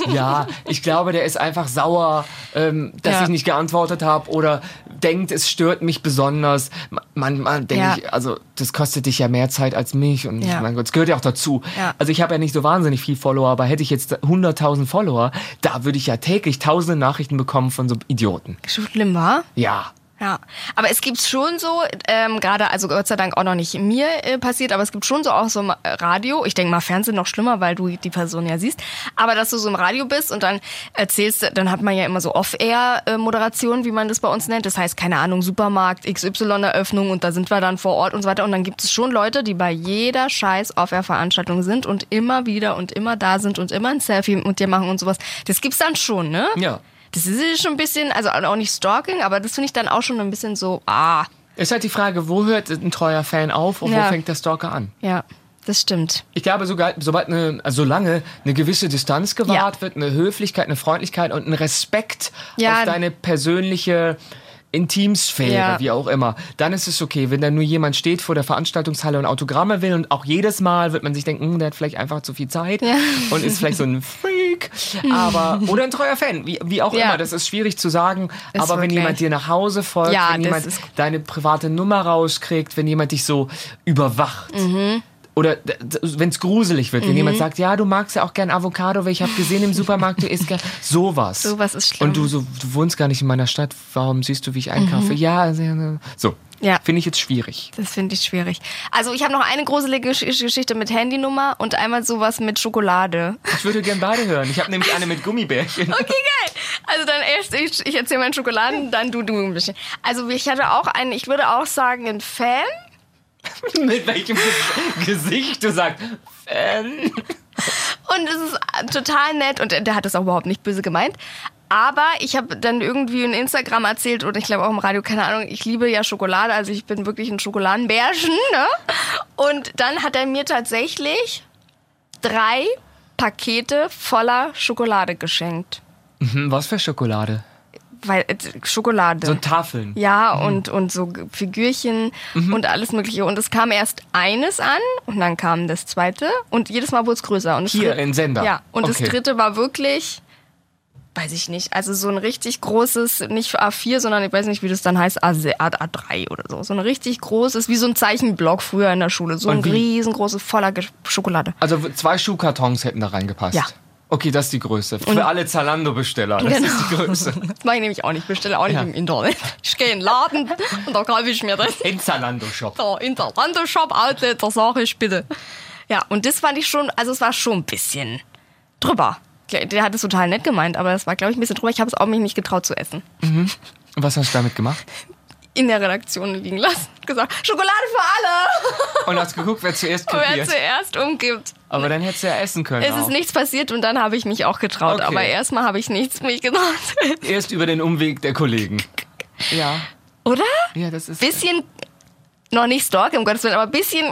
Speaker 1: Ja, ich glaube, der ist einfach sauer, ähm, dass
Speaker 2: Ja.
Speaker 1: ich nicht geantwortet habe oder denkt, es stört mich besonders. Manchmal denke
Speaker 2: Ja.
Speaker 1: ich, also das kostet dich ja mehr Zeit als mich und
Speaker 2: Ja.
Speaker 1: mein Gott, es gehört ja auch dazu.
Speaker 2: Ja.
Speaker 1: Also ich habe ja nicht so wahnsinnig viel Follower, aber hätte ich jetzt 100.000 Follower, da würde ich ja täglich tausende Nachrichten bekommen von so Idioten.
Speaker 2: Schlimm war?
Speaker 1: Ja.
Speaker 2: Ja, aber es gibt schon so, ähm, gerade, also Gott sei Dank auch noch nicht mir äh, passiert, aber es gibt schon so auch so im Radio, ich denke mal Fernsehen noch schlimmer, weil du die Person ja siehst, aber dass du so im Radio bist und dann erzählst, dann hat man ja immer so Off-Air-Moderation, wie man das bei uns nennt, das heißt, keine Ahnung, Supermarkt, XY-Eröffnung und da sind wir dann vor Ort und so weiter und dann gibt es schon Leute, die bei jeder scheiß Off-Air-Veranstaltung sind und immer wieder und immer da sind und immer ein Selfie mit dir machen und sowas. Das gibt's dann schon, ne?
Speaker 1: Ja.
Speaker 2: Das ist schon ein bisschen, also auch nicht Stalking, aber das finde ich dann auch schon ein bisschen so, ah,
Speaker 1: Ist halt die Frage, wo hört ein treuer Fan auf und
Speaker 2: Ja.
Speaker 1: wo fängt der Stalker an?
Speaker 2: ja, das stimmt.
Speaker 1: Ich glaube, sogar, sobald eine, also solange eine gewisse Distanz gewahrt
Speaker 2: Ja.
Speaker 1: wird, eine Höflichkeit, eine Freundlichkeit und ein Respekt
Speaker 2: Ja.
Speaker 1: auf deine persönliche Intimsphäre,
Speaker 2: Ja.
Speaker 1: wie auch immer, dann ist es okay. Wenn da nur jemand steht vor der Veranstaltungshalle und Autogramme will und auch jedes Mal wird man sich denken, hm, der hat vielleicht einfach zu viel Zeit und ist vielleicht so ein Freak, aber oder ein treuer Fan, wie, wie auch
Speaker 2: Ja.
Speaker 1: immer. Das ist schwierig zu sagen.
Speaker 2: Ist
Speaker 1: aber wenn
Speaker 2: wirklich.
Speaker 1: jemand dir nach Hause folgt,
Speaker 2: Ja,
Speaker 1: wenn jemand deine private Nummer rauskriegt, wenn jemand dich so überwacht.
Speaker 2: Mhm.
Speaker 1: Oder wenn es gruselig wird, wenn jemand sagt, ja, du magst ja auch gern Avocado, weil ich habe gesehen im Supermarkt, du isst gern sowas.
Speaker 2: Sowas ist schlimm.
Speaker 1: Und du so, du wohnst gar nicht in meiner Stadt, warum siehst du, wie ich einkaufe? Ja, also, ja, so.
Speaker 2: Mhm. Ja.
Speaker 1: Finde ich jetzt schwierig.
Speaker 2: Das finde ich schwierig. Also ich habe noch eine gruselige Gesch- Geschichte mit Handynummer und einmal sowas mit Schokolade.
Speaker 1: Ich würde gern beide hören. Ich habe nämlich eine mit Gummibärchen.
Speaker 2: Okay, geil. Also dann erst ich, ich erzähle meinen Schokoladen, dann du, du ein bisschen. Also ich hatte auch einen, ich würde auch sagen, ein Fan.
Speaker 1: mit welchem Ges- Gesicht du sagst, Fan.
Speaker 2: Und es ist total nett und der- hat das auch überhaupt nicht böse gemeint. Aber ich habe dann irgendwie in Instagram erzählt oder ich glaube auch im Radio, keine Ahnung, ich liebe ja Schokolade, also ich bin wirklich ein Schokoladenbärchen. Ne? Und dann hat er mir tatsächlich drei Pakete voller Schokolade geschenkt.
Speaker 1: Hm, Was für Schokolade?
Speaker 2: Weil äh, Schokolade.
Speaker 1: So Tafeln.
Speaker 2: Ja, und, und so Figürchen und alles Mögliche. Und es kam erst eines an und dann kam das zweite und jedes Mal wurde es größer. Und
Speaker 1: Hier
Speaker 2: dritte-
Speaker 1: in Sender?
Speaker 2: Ja, und
Speaker 1: Okay.
Speaker 2: das dritte war wirklich, weiß ich nicht, also so ein richtig großes, nicht A4, sondern ich weiß nicht, wie das dann heißt, A- A3 oder so. So ein richtig großes, wie so ein Zeichenblock früher in der Schule. So ein riesengroßes, voller Schokolade.
Speaker 1: Also zwei Schuhkartons hätten da reingepasst.
Speaker 2: Ja.
Speaker 1: Okay, das ist die Größe. Für alle Zalando-Besteller. Das
Speaker 2: Genau.
Speaker 1: ist die Größe.
Speaker 2: Das mache ich nämlich auch nicht, bestelle auch nicht
Speaker 1: Ja.
Speaker 2: im Internet. Ich gehe in den Laden und da kaufe ich mir das.
Speaker 1: In Zalando-Shop.
Speaker 2: Da in der Wandershop Outlet, da sage ich bitte. Ja, und das fand ich schon, also es war schon ein bisschen drüber. Der hat es total nett gemeint, aber es war, glaube ich, ein bisschen drüber. Ich habe es auch mich nicht getraut zu essen.
Speaker 1: Und was hast du damit gemacht?
Speaker 2: In der Redaktion liegen lassen. gesagt, Schokolade für alle.
Speaker 1: Und hast geguckt, wer zuerst
Speaker 2: Und wer zuerst umgibt.
Speaker 1: Aber dann hättest du ja essen können.
Speaker 2: Es
Speaker 1: auch.
Speaker 2: ist nichts passiert und dann habe ich mich auch getraut.
Speaker 1: Okay.
Speaker 2: Aber erstmal habe ich nichts mich getraut.
Speaker 1: Erst über den Umweg der Kollegen. Ja,
Speaker 2: Oder?
Speaker 1: ja, das ist.
Speaker 2: Bisschen, noch nicht Stalk, um Gottes Willen, aber bisschen.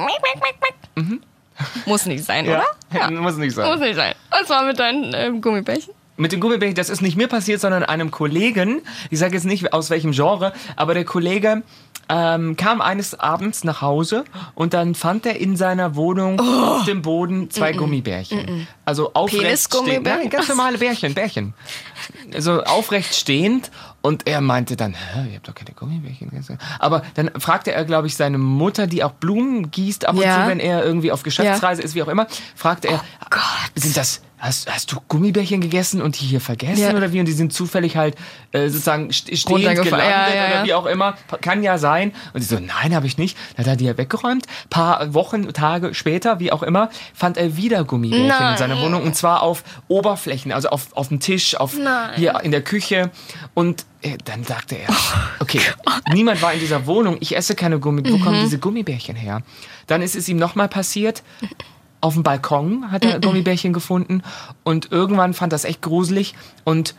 Speaker 2: Muss nicht sein,
Speaker 1: ja,
Speaker 2: oder?
Speaker 1: muss nicht sein.
Speaker 2: Muss nicht sein. Was war mit deinen ähm, Gummibärchen?
Speaker 1: Mit dem Gummibärchen, das ist nicht mir passiert, sondern einem Kollegen. Ich sage jetzt nicht aus welchem Genre, aber der Kollege ähm, kam eines Abends nach Hause und dann fand er in seiner Wohnung auf dem Boden zwei Gummibärchen. Also aufrecht stehend. Nein, ganz normale Bärchen, Bärchen. Also aufrecht stehend und er meinte dann, Hä, ihr habt doch keine Gummibärchen. Aber dann fragte er, glaube ich, seine Mutter, die auch Blumen gießt ab und
Speaker 2: Ja.
Speaker 1: zu, wenn er irgendwie auf Geschäftsreise ist, wie auch immer, fragte er,
Speaker 2: Gott.
Speaker 1: sind das, hast, hast du Gummibärchen gegessen und die hier vergessen
Speaker 2: Ja.
Speaker 1: oder wie? Und die sind zufällig halt äh, sozusagen st- stehend gelandet.
Speaker 2: Ja, ja,
Speaker 1: oder
Speaker 2: ja.
Speaker 1: wie auch immer. Kann ja sein. Und sie so, nein, habe ich nicht. Dann hat er die ja weggeräumt. Paar Wochen, Tage später, wie auch immer, fand er wieder Gummibärchen in
Speaker 2: Nein.
Speaker 1: seiner Wohnung. Und zwar auf Oberflächen, also auf, auf dem Tisch, auf
Speaker 2: Nein.
Speaker 1: hier in der Küche. Und äh, dann sagte er, okay, niemand war in dieser Wohnung. Ich esse keine Gummi. Wo
Speaker 2: Mhm.
Speaker 1: kommen diese Gummibärchen her? Dann ist es ihm nochmal passiert. Auf dem Balkon hat er Gummibärchen gefunden und irgendwann fand das echt gruselig und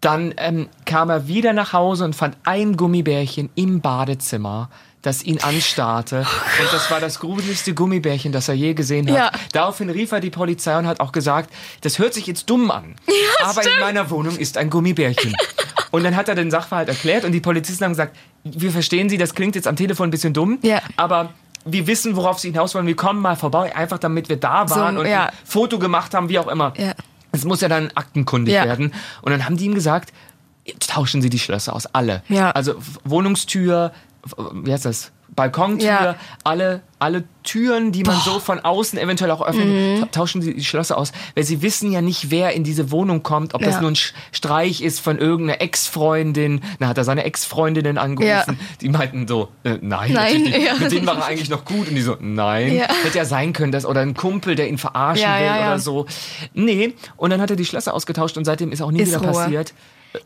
Speaker 1: dann ähm, kam er wieder nach Hause und fand ein Gummibärchen im Badezimmer, das ihn anstarrte. Und das war das gruseligste Gummibärchen, das er je gesehen hat.
Speaker 2: Ja.
Speaker 1: Daraufhin rief er die Polizei und hat auch gesagt, das hört sich jetzt dumm an, aber in meiner Wohnung ist ein Gummibärchen. Und dann hat er den Sachverhalt erklärt und die Polizisten haben gesagt, wir verstehen Sie, das klingt jetzt am Telefon ein bisschen dumm,
Speaker 2: Ja.
Speaker 1: aber wir wissen, worauf Sie hinaus wollen. Wir kommen mal vorbei, einfach damit wir da waren und
Speaker 2: ja.
Speaker 1: ein Foto gemacht haben, wie auch immer.
Speaker 2: Ja.
Speaker 1: Es muss ja dann aktenkundig
Speaker 2: Ja.
Speaker 1: werden. Und dann haben die ihm gesagt, jetzt tauschen Sie die Schlösser aus, alle.
Speaker 2: Ja.
Speaker 1: Also Wohnungstür, F- wie heißt das? Balkontür,
Speaker 2: Ja.
Speaker 1: alle, alle Türen, die man so von außen eventuell auch öffnet,
Speaker 2: Mhm.
Speaker 1: ta- tauschen Sie die Schlösser aus. Weil sie wissen ja nicht, wer in diese Wohnung kommt, ob das
Speaker 2: Ja.
Speaker 1: nur ein Streich ist von irgendeiner Ex-Freundin. Dann hat er seine Ex-Freundinnen angerufen. Die meinten so, äh, nein,
Speaker 2: Nein, ja.
Speaker 1: mit denen war er eigentlich noch gut. Und die so, nein.
Speaker 2: Ja.
Speaker 1: Hätte ja sein können, dass, oder ein Kumpel, der ihn verarschen
Speaker 2: Ja,
Speaker 1: will
Speaker 2: ja, ja.
Speaker 1: oder so. Nee, und dann hat er die Schlösser ausgetauscht und seitdem ist auch nie
Speaker 2: Ist
Speaker 1: wieder
Speaker 2: Ruhe.
Speaker 1: passiert.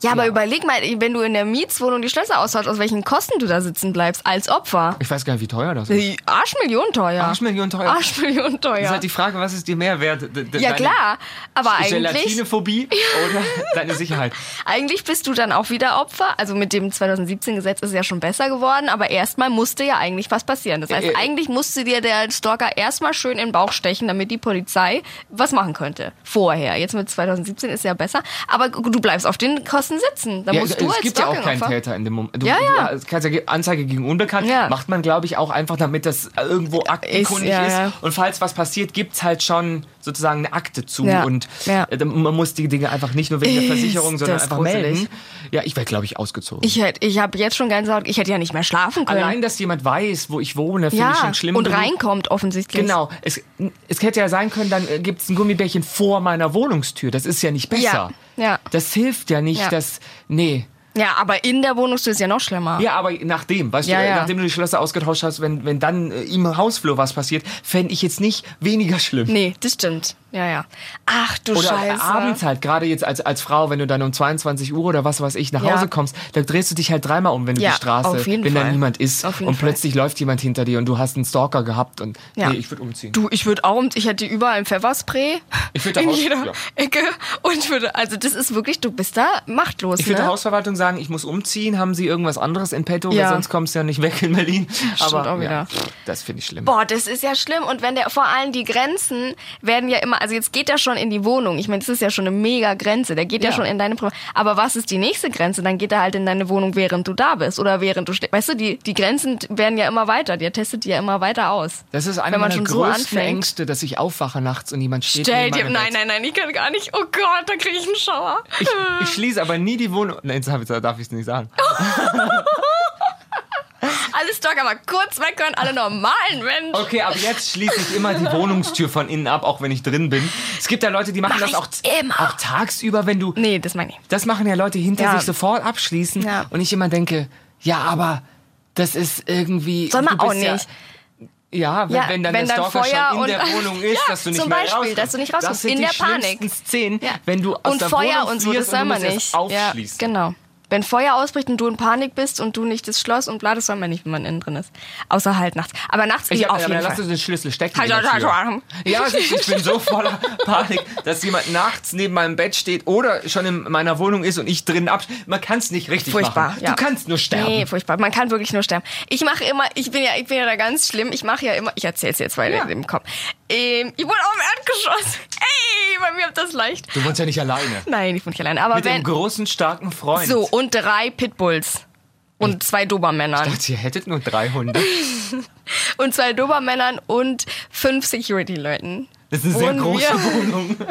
Speaker 2: Ja, aber überleg mal, wenn du in der Mietswohnung die Schlösser austauschst, aus welchen Kosten du da sitzen bleibst, als Opfer.
Speaker 1: Ich weiß gar nicht, wie teuer das ist.
Speaker 2: Arschmillion teuer.
Speaker 1: Arschmillion teuer.
Speaker 2: Arschmillion
Speaker 1: Das
Speaker 2: teuer.
Speaker 1: ist halt die Frage, was ist dir mehr wert? D- d-
Speaker 2: ja klar, aber eigentlich,
Speaker 1: Gelatinophobie oder deine Sicherheit?
Speaker 2: eigentlich bist du dann auch wieder Opfer. Also mit dem 2017-Gesetz ist es ja schon besser geworden, aber erstmal musste ja eigentlich was passieren. Das heißt,
Speaker 1: Äh, äh.
Speaker 2: eigentlich musste dir der Stalker erstmal schön in den Bauch stechen, damit die Polizei was machen könnte. Vorher. Jetzt mit 2017 ist ja besser. Aber du bleibst auf den Kosten sitzen. Da
Speaker 1: Ja,
Speaker 2: musst
Speaker 1: es
Speaker 2: du als
Speaker 1: gibt ja auch keinen Täter in dem Moment. Du,
Speaker 2: Ja, ja.
Speaker 1: Du kannst ja ge- Anzeige gegen Unbekannt
Speaker 2: Ja.
Speaker 1: macht man, glaube ich, auch einfach, damit das irgendwo aktenkundig
Speaker 2: ja,
Speaker 1: ist.
Speaker 2: ja.
Speaker 1: Und falls was passiert, gibt's halt schon sozusagen eine Akte zu. Und äh, man muss die Dinge einfach nicht nur wegen der
Speaker 2: Ist
Speaker 1: Versicherung, sondern
Speaker 2: das
Speaker 1: einfach
Speaker 2: gruselig.
Speaker 1: melden. Ja, ich wäre, glaube ich, ausgezogen.
Speaker 2: Ich, hätt- ich habe jetzt schon Gänsehaut. Ich hätte ja nicht mehr schlafen können.
Speaker 1: Allein, dass jemand weiß, wo ich wohne, finde ich schon schlimm.
Speaker 2: und reinkommt offensichtlich.
Speaker 1: Genau. Es, es hätte ja sein können, dann gibt es ein Gummibärchen vor meiner Wohnungstür. Das ist ja nicht besser.
Speaker 2: Ja.
Speaker 1: Das hilft ja nicht,
Speaker 2: Ja.
Speaker 1: dass. Nee.
Speaker 2: Ja, aber in der Wohnungstür ist ja noch schlimmer.
Speaker 1: Ja, aber nachdem, weißt
Speaker 2: Ja,
Speaker 1: du,
Speaker 2: ja.
Speaker 1: nachdem du die Schlösser ausgetauscht hast, wenn, wenn dann äh, im Hausflur was passiert, fände ich jetzt nicht weniger schlimm.
Speaker 2: Nee, das stimmt. Ja, ja. Ach du
Speaker 1: Oder
Speaker 2: Scheiße.
Speaker 1: abends halt, gerade jetzt als, als Frau, wenn du dann um 22 Uhr oder was weiß ich nach
Speaker 2: Ja.
Speaker 1: Hause kommst, da drehst du dich halt dreimal um, wenn du
Speaker 2: Ja,
Speaker 1: die Straße, wenn da
Speaker 2: Fall.
Speaker 1: niemand ist und
Speaker 2: Fall.
Speaker 1: plötzlich läuft jemand hinter dir und du hast einen Stalker gehabt und
Speaker 2: Ja.
Speaker 1: nee, ich würde umziehen.
Speaker 2: Du, ich würde auch, ich hätte überall ein Pfefferspray.
Speaker 1: Ich würde
Speaker 2: in
Speaker 1: Haus-
Speaker 2: jeder
Speaker 1: ja.
Speaker 2: Ecke. Und ich würde, also das ist wirklich, du bist da machtlos,
Speaker 1: Ich würde
Speaker 2: ne?
Speaker 1: der Hausverwaltung sagen, ich muss umziehen, haben sie irgendwas anderes in petto,
Speaker 2: Ja.
Speaker 1: weil sonst kommst du ja nicht weg in Berlin. Aber
Speaker 2: auch wieder.
Speaker 1: Ja, das finde ich schlimm.
Speaker 2: Boah, das ist ja schlimm. Und wenn der, vor allem die Grenzen werden ja immer, also jetzt geht er schon in die Wohnung. Ich meine, das ist ja schon eine mega Grenze. Der geht ja,
Speaker 1: Ja.
Speaker 2: schon in deine Privat. Aber was ist die nächste Grenze? Dann geht er halt in deine Wohnung, während du da bist. Oder während du stehst. Weißt du, die, die Grenzen werden ja immer weiter. Der testet die ja immer weiter aus.
Speaker 1: Das ist eine
Speaker 2: Wenn man
Speaker 1: meiner
Speaker 2: schon so
Speaker 1: größten
Speaker 2: anfängt.
Speaker 1: Ängste, dass ich aufwache nachts und jemand steht
Speaker 2: Stell dir, nein, nein, nein, ich kann gar nicht. Oh Gott, da kriege ich einen Schauer.
Speaker 1: Ich, ich schließe aber nie die Wohnung. Nein, jetzt darf ich es nicht sagen.
Speaker 2: Alle Stalker mal kurz weg können, alle normalen Menschen.
Speaker 1: Okay, aber jetzt schließe ich immer die Wohnungstür von innen ab, auch wenn ich drin bin. Es gibt ja Leute, die machen
Speaker 2: Mach
Speaker 1: das auch,
Speaker 2: immer.
Speaker 1: auch tagsüber, wenn du.
Speaker 2: Nee, das meine ich.
Speaker 1: Das machen ja Leute hinter
Speaker 2: Ja.
Speaker 1: sich sofort abschließen.
Speaker 2: Ja.
Speaker 1: Und ich immer denke, ja, aber das ist irgendwie.
Speaker 2: Soll man auch
Speaker 1: bist ja-
Speaker 2: nicht.
Speaker 1: Ja, wenn,
Speaker 2: Ja,
Speaker 1: wenn dann
Speaker 2: wenn
Speaker 1: der
Speaker 2: dann
Speaker 1: Stalker
Speaker 2: Feuer
Speaker 1: schon in der Wohnung ist,
Speaker 2: Ja,
Speaker 1: dass du nicht
Speaker 2: zum
Speaker 1: mehr
Speaker 2: Beispiel,
Speaker 1: rauskommst.
Speaker 2: dass du nicht rauskommst.
Speaker 1: Das sind
Speaker 2: In
Speaker 1: die
Speaker 2: der Panik.
Speaker 1: Szenen,
Speaker 2: Ja.
Speaker 1: wenn du aus
Speaker 2: und
Speaker 1: der
Speaker 2: Feuer
Speaker 1: Wohnung
Speaker 2: und so, das soll man nicht.
Speaker 1: erst aufschließen.
Speaker 2: Ja, genau. Wenn Feuer ausbricht und du in Panik bist und du nicht das Schloss und bla, das soll man nicht, wenn man innen drin ist. Außer halt nachts. Aber nachts
Speaker 1: Ich
Speaker 2: ja,
Speaker 1: hab,
Speaker 2: auf
Speaker 1: ja,
Speaker 2: jeden
Speaker 1: lass uns den Schlüssel stecken.
Speaker 2: Halt, halt,
Speaker 1: Tür.
Speaker 2: halt, halt.
Speaker 1: Ja, ich, ich bin so voller Panik, dass jemand nachts neben meinem Bett steht oder schon in meiner Wohnung ist und ich drin ab. Man kann es nicht richtig
Speaker 2: Furchtbar,
Speaker 1: machen.
Speaker 2: ja.
Speaker 1: Du kannst nur sterben.
Speaker 2: Nee, furchtbar. Man kann wirklich nur sterben. Ich mache immer, ich bin ja, ich bin ja da ganz schlimm. Ich mache ja immer, ich erzähl's jetzt weiter
Speaker 1: Ja.
Speaker 2: im Kopf. Ähm, ich wohne auf dem Erdgeschoss. Ey, bei mir habt das leicht.
Speaker 1: Du wohnst ja nicht alleine.
Speaker 2: Nein, ich wohne nicht alleine. Aber
Speaker 1: Mit
Speaker 2: wenn,
Speaker 1: großen, starken Freund.
Speaker 2: so, und drei Pitbulls. Und zwei Dobermännern.
Speaker 1: Ich dachte, ihr hättet nur drei Hunde.
Speaker 2: Und zwei Dobermännern und fünf Security-Leuten.
Speaker 1: Das ist eine sehr große
Speaker 2: wir.
Speaker 1: Wohnung.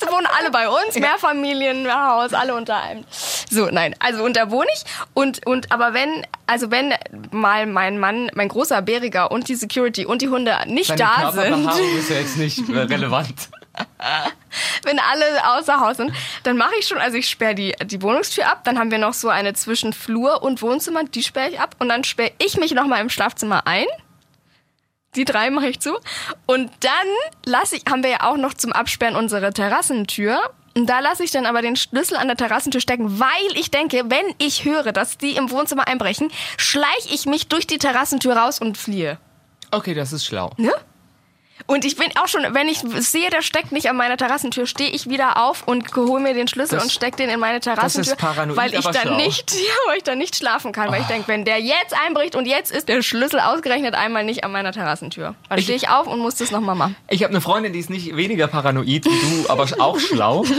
Speaker 2: So wohnen alle bei uns, Mehrfamilienhaus, alle unter einem. So, nein, also und da wohne ich und und aber wenn also wenn mal mein Mann, mein großer Bäriger und die Security und die Hunde nicht
Speaker 1: Deine
Speaker 2: da sind,
Speaker 1: Körperbehaarung ist ja jetzt nicht relevant.
Speaker 2: wenn alle außer Haus sind, dann mache ich schon, also ich sperre die die Wohnungstür ab, dann haben wir noch so eine zwischen Flur und Wohnzimmer, die sperre ich ab und dann sperre ich mich noch mal im Schlafzimmer ein. Die drei mache ich zu. Und dann lasse ich, haben wir ja auch noch zum Absperren unsere Terrassentür. Und da lasse ich dann aber den Schlüssel an der Terrassentür stecken, weil ich denke, wenn ich höre, dass die im Wohnzimmer einbrechen, schleiche ich mich durch die Terrassentür raus und fliehe.
Speaker 1: Okay, das ist schlau.
Speaker 2: Ne? Und ich bin auch schon, wenn ich sehe, der steckt nicht an meiner Terrassentür, stehe ich wieder auf und hole mir den Schlüssel
Speaker 1: Das-
Speaker 2: und stecke den in meine Terrassentür,
Speaker 1: ist paranoid,
Speaker 2: weil ich dann
Speaker 1: schlau.
Speaker 2: nicht, ja, weil ich dann nicht schlafen kann, weil ich denke, wenn der jetzt einbricht und jetzt ist der Schlüssel ausgerechnet einmal nicht an meiner Terrassentür, dann stehe ich auf und muss das nochmal machen.
Speaker 1: Ich habe eine Freundin, die ist nicht weniger paranoid wie du, aber auch schlau.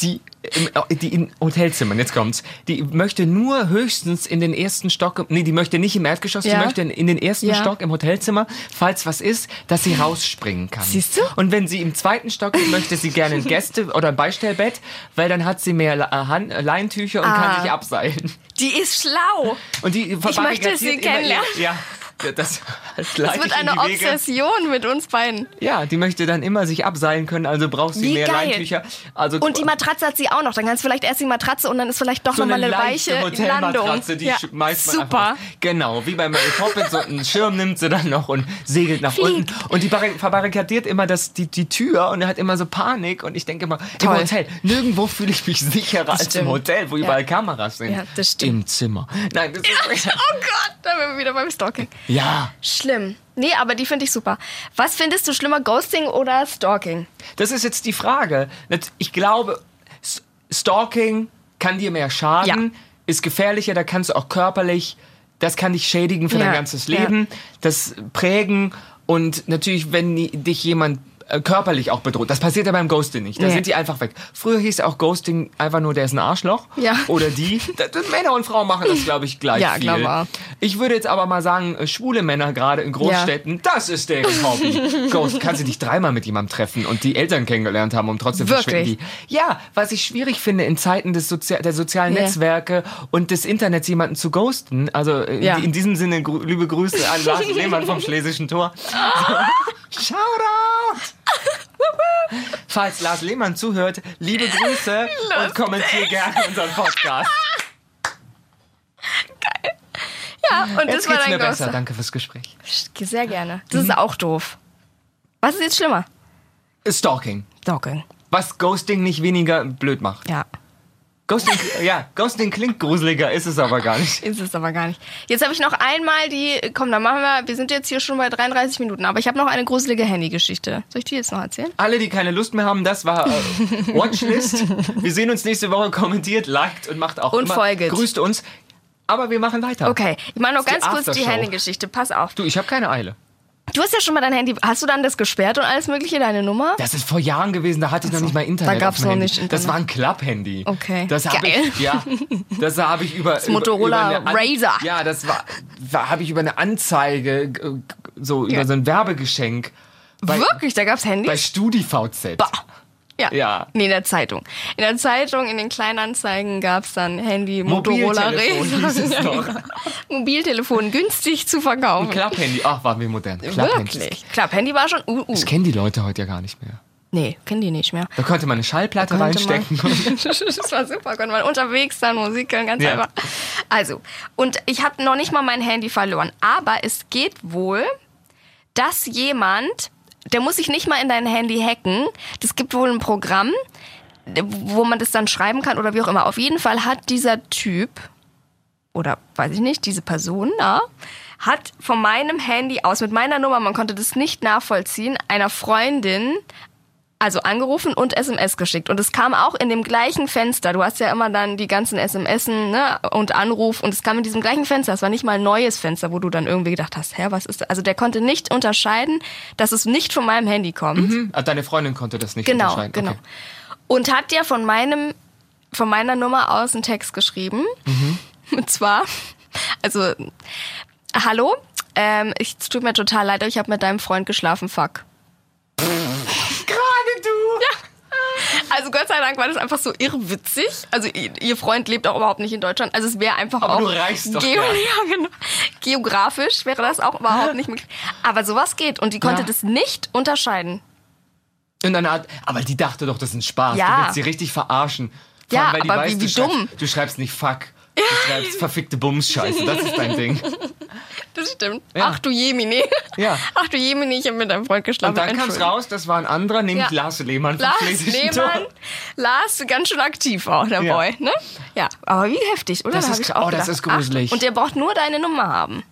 Speaker 1: Die, im, äh, die in Hotelzimmern, jetzt kommt's, die möchte nur höchstens in den ersten Stock, nee, die möchte nicht im Erdgeschoss,
Speaker 2: Ja.
Speaker 1: die möchte in, in den ersten
Speaker 2: Ja.
Speaker 1: Stock im Hotelzimmer, falls was ist, dass sie rausspringen kann.
Speaker 2: Siehst du?
Speaker 1: Und wenn sie im zweiten Stock ist, möchte sie gerne ein Gäste- oder ein Beistellbett, weil dann hat sie mehr äh, Han- Leintücher und
Speaker 2: Ah.
Speaker 1: kann sich abseilen.
Speaker 2: Die ist schlau.
Speaker 1: Und die
Speaker 2: möchte sie kennenlernen.
Speaker 1: Ja, das, das,
Speaker 2: Das wird eine. Obsession mit uns beiden.
Speaker 1: Ja, die möchte dann immer sich abseilen können, also braucht sie
Speaker 2: Wie
Speaker 1: mehr
Speaker 2: geil.
Speaker 1: Leintücher. Also
Speaker 2: Und die Matratze hat sie auch noch. Dann kannst du vielleicht erst die Matratze und dann ist vielleicht doch
Speaker 1: so
Speaker 2: nochmal
Speaker 1: eine
Speaker 2: eine weiche Landung.
Speaker 1: Die
Speaker 2: ja.
Speaker 1: man
Speaker 2: Super.
Speaker 1: Genau, wie bei Mary Poppins, so einen Schirm nimmt sie dann noch und segelt nach
Speaker 2: Flieg.
Speaker 1: unten. Und die barri- verbarrikadiert immer das, die, die Tür und er hat immer so Panik. Und ich denke immer,
Speaker 2: Toll.
Speaker 1: im Hotel, nirgendwo fühle ich mich sicherer als im
Speaker 2: stimmt.
Speaker 1: Hotel, wo
Speaker 2: Ja.
Speaker 1: überall Kameras sind.
Speaker 2: Ja, das stimmt.
Speaker 1: Im Zimmer. Nein, das ist...
Speaker 2: Oh Gott, da sind wir wieder beim Stalking.
Speaker 1: Ja,
Speaker 2: Schlimm. Nee, aber die finde ich super. Was findest du schlimmer, Ghosting oder Stalking?
Speaker 1: Das ist jetzt die Frage. Ich glaube, Stalking kann dir mehr schaden,
Speaker 2: Ja.
Speaker 1: ist gefährlicher, da kannst du auch körperlich, das kann dich schädigen für
Speaker 2: Ja,
Speaker 1: dein ganzes
Speaker 2: ja.
Speaker 1: Leben, das prägen und natürlich, wenn dich jemand körperlich auch bedroht. Das passiert ja beim Ghosting nicht. Da
Speaker 2: Nee.
Speaker 1: sind die einfach weg. Früher hieß auch Ghosting einfach nur, der ist ein Arschloch.
Speaker 2: Ja.
Speaker 1: Oder die. Da- da- Männer und Frauen machen das, glaube ich, gleich
Speaker 2: Ja,
Speaker 1: viel.
Speaker 2: auch.
Speaker 1: Ich würde jetzt aber mal sagen, äh, schwule Männer gerade in Großstädten, das ist deren Hobby. Ghost, kannst du dich dreimal mit jemandem treffen und die Eltern kennengelernt haben und trotzdem
Speaker 2: Wirklich?
Speaker 1: verschwinden die. Ja, was ich schwierig finde in Zeiten des Sozia der sozialen
Speaker 2: Ja.
Speaker 1: Netzwerke und des Internets jemanden zu ghosten. Also äh,
Speaker 2: Ja.
Speaker 1: in diesem Sinne liebe Grüße an Lars Lehmann vom Schlesischen Tor. Shoutout! Falls Lars Lehmann zuhört, liebe Grüße und kommentiere gerne unseren Podcast.
Speaker 2: Ja, und
Speaker 1: Jetzt
Speaker 2: das war dein
Speaker 1: mir besser. Danke fürs Gespräch.
Speaker 2: Sehr gerne. Das
Speaker 1: Mhm.
Speaker 2: ist auch doof. Was ist jetzt schlimmer?
Speaker 1: Stalking.
Speaker 2: Stalking.
Speaker 1: Was Ghosting nicht weniger blöd macht.
Speaker 2: Ja,
Speaker 1: Ghosting, ja, Ghosting klingt gruseliger, ist es aber gar nicht.
Speaker 2: ist es aber gar nicht. Jetzt habe ich noch einmal die, komm, dann machen wir, wir sind jetzt hier schon bei 33 Minuten, aber ich habe noch eine gruselige Handygeschichte. Soll ich die jetzt noch erzählen?
Speaker 1: Alle, die keine Lust mehr haben, das war äh, Watchlist. Wir sehen uns nächste Woche, kommentiert, liked und macht auch
Speaker 2: Und
Speaker 1: immer,
Speaker 2: folget.
Speaker 1: grüßt uns. Aber wir machen weiter.
Speaker 2: Okay, ich mache noch ganz
Speaker 1: die
Speaker 2: kurz die. Handygeschichte. Pass auf.
Speaker 1: Du, ich habe keine Eile.
Speaker 2: Du hast ja schon mal dein Handy, hast du dann das gesperrt und alles mögliche, deine Nummer?
Speaker 1: Das ist vor Jahren gewesen, da hatte ich noch nicht mal Internet.
Speaker 2: da
Speaker 1: auf dem
Speaker 2: noch
Speaker 1: Handy.
Speaker 2: nicht Internet.
Speaker 1: Das war ein Club-Handy.
Speaker 2: Okay,
Speaker 1: Das habe
Speaker 2: geil.
Speaker 1: ich, ja, das habe ich über das
Speaker 2: Motorola
Speaker 1: über eine An-
Speaker 2: Razr.
Speaker 1: Ja, das war, war habe ich über eine Anzeige, so über
Speaker 2: Ja.
Speaker 1: so ein Werbegeschenk bei,
Speaker 2: Wirklich, da gab's Handys?
Speaker 1: bei StudiVZ.
Speaker 2: Bah. Ja.
Speaker 1: Ja.
Speaker 2: Nee, in der Zeitung. In der Zeitung, in den Kleinanzeigen gab's dann Handy, Motorola
Speaker 1: es doch.
Speaker 2: Mobiltelefon günstig zu verkaufen.
Speaker 1: Club-Handy. Ach, waren wir modern. Club-Handys.
Speaker 2: Wirklich. Klar, Handy war schon uh, uh.
Speaker 1: Das kennen die Leute heute ja gar nicht mehr.
Speaker 2: Nee, kennen die nicht mehr.
Speaker 1: Da konnte man eine Schallplatte reinstecken.
Speaker 2: das war super, konnte man unterwegs dann Musik hören, ganz
Speaker 1: Ja.
Speaker 2: einfach. Also, und ich habe noch nicht mal mein Handy verloren, aber es geht wohl, dass jemand, der muss sich nicht mal in dein Handy hacken, das gibt wohl ein Programm, wo man das dann schreiben kann oder wie auch immer. Auf jeden Fall hat dieser Typ, oder weiß ich nicht, diese Person da, hat von meinem Handy aus, mit meiner Nummer, man konnte das nicht nachvollziehen, einer Freundin also angerufen und SMS geschickt. Und es kam auch in dem gleichen Fenster. Du hast ja immer dann die ganzen SMS ne, und Anruf und es kam in diesem gleichen Fenster. Es war nicht mal ein neues Fenster, wo du dann irgendwie gedacht hast, hä, was ist das? Also der konnte nicht unterscheiden, dass es nicht von meinem Handy kommt.
Speaker 1: Mhm. Ah, Deine Freundin konnte das nicht
Speaker 2: Genau,
Speaker 1: unterscheiden.
Speaker 2: genau.
Speaker 1: Okay.
Speaker 2: Und hat dir von meinem, von meiner Nummer aus einen Text geschrieben.
Speaker 1: Mhm.
Speaker 2: Und zwar, also, hallo, ähm, ich, es tut mir total leid, ich habe mit deinem Freund geschlafen, fuck.
Speaker 1: Du!
Speaker 2: Also Gott sei Dank war das einfach so irrwitzig. Also ihr Freund lebt auch überhaupt nicht in Deutschland. Also es wäre einfach
Speaker 1: Aber
Speaker 2: auch
Speaker 1: du reichst doch
Speaker 2: geo
Speaker 1: gern.
Speaker 2: ja, genau. geografisch wäre das auch überhaupt nicht möglich. Aber sowas geht und die konnte
Speaker 1: Ja.
Speaker 2: das nicht unterscheiden.
Speaker 1: Und dann hat, aber die dachte doch, das ist ein Spaß.
Speaker 2: Ja.
Speaker 1: Du willst sie richtig verarschen. Vor
Speaker 2: Ja,
Speaker 1: allem, weil die
Speaker 2: aber
Speaker 1: weiß,
Speaker 2: wie-
Speaker 1: du
Speaker 2: wie
Speaker 1: schreibst,
Speaker 2: dumm.
Speaker 1: Du schreibst nicht fuck. Du schreibst verfickte Bums-Scheiße. Das ist dein Ding.
Speaker 2: Das stimmt.
Speaker 1: Ja.
Speaker 2: Ach du Jemini.
Speaker 1: Ja.
Speaker 2: Ach du Jemini, ich habe mit deinem Freund geschlafen.
Speaker 1: Und dann kam es raus, das war ein anderer, nämlich
Speaker 2: Ja.
Speaker 1: Lars Lehmann vom
Speaker 2: Lars Lehmann,
Speaker 1: Tor.
Speaker 2: Lars, ganz schön aktiv auch, der
Speaker 1: Ja.
Speaker 2: Boy, ne? Ja, aber wie heftig, oder?
Speaker 1: Das
Speaker 2: Da
Speaker 1: ist
Speaker 2: ich auch
Speaker 1: oh, das ist gruselig.
Speaker 2: Ach, und der braucht nur deine Nummer haben.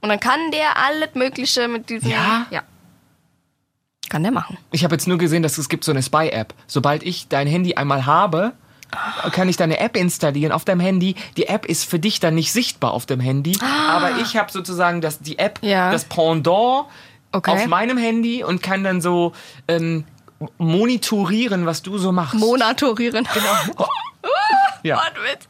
Speaker 2: Und dann kann der alles Mögliche mit diesem...
Speaker 1: Ja?
Speaker 2: Ja. Kann der machen.
Speaker 1: Ich habe jetzt nur gesehen, dass es gibt so eine Spy-App. Sobald ich dein Handy einmal habe, kann ich deine App installieren auf deinem Handy. Die App ist für dich dann nicht sichtbar auf dem Handy, aber ich habe sozusagen das, die App,
Speaker 2: Ja.
Speaker 1: das Pendant
Speaker 2: Okay.
Speaker 1: auf meinem Handy und kann dann so ähm, monitorieren, was du so machst.
Speaker 2: Monatorieren.
Speaker 1: Genau. ja.
Speaker 2: Wortwitz.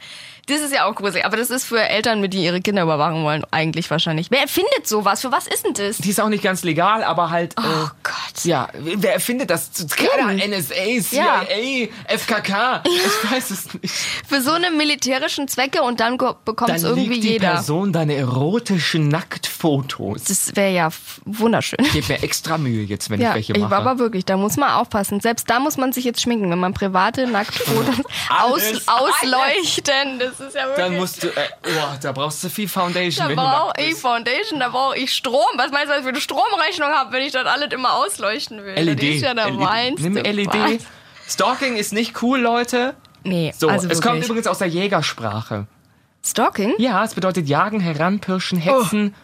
Speaker 2: Das ist ja auch gruselig, aber das ist für Eltern, mit die ihre Kinder überwachen wollen, eigentlich wahrscheinlich. Wer erfindet sowas? Für was ist denn das?
Speaker 1: Die ist auch nicht ganz legal, aber halt.
Speaker 2: Oh
Speaker 1: äh,
Speaker 2: Gott.
Speaker 1: Ja, wer erfindet das? Keiner. NSA, CIA, FKK. Ich weiß es nicht.
Speaker 2: Für so eine militärischen Zwecke und dann bekommt es irgendwie
Speaker 1: liegt die
Speaker 2: jeder.
Speaker 1: Person deine erotischen Nacktfotos.
Speaker 2: Das wäre ja wunderschön.
Speaker 1: Ich gebe mir extra Mühe jetzt, wenn
Speaker 2: Ja,
Speaker 1: ich welche
Speaker 2: ich
Speaker 1: mache.
Speaker 2: war aber wirklich, da muss man aufpassen. Selbst da muss man sich jetzt schminken, wenn man private Nacktfotos aus,
Speaker 1: Alles,
Speaker 2: ausleuchten. Das ist ja wirklich.
Speaker 1: Dann musst du, äh, oh, da brauchst du viel Foundation,
Speaker 2: da brauche ich. Foundation, da brauche ich Strom. Was meinst du, was ich für eine Stromrechnung habe, wenn ich das alles immer ausleuchten will?
Speaker 1: LED.
Speaker 2: Das ist ja der
Speaker 1: LED. Nimm LED.
Speaker 2: Spaß.
Speaker 1: Stalking ist nicht cool, Leute.
Speaker 2: Nee,
Speaker 1: So,
Speaker 2: also
Speaker 1: es kommt
Speaker 2: wirklich.
Speaker 1: übrigens aus der Jägersprache.
Speaker 2: Stalking?
Speaker 1: Ja, es bedeutet jagen, heranpirschen, hetzen,
Speaker 2: Oh.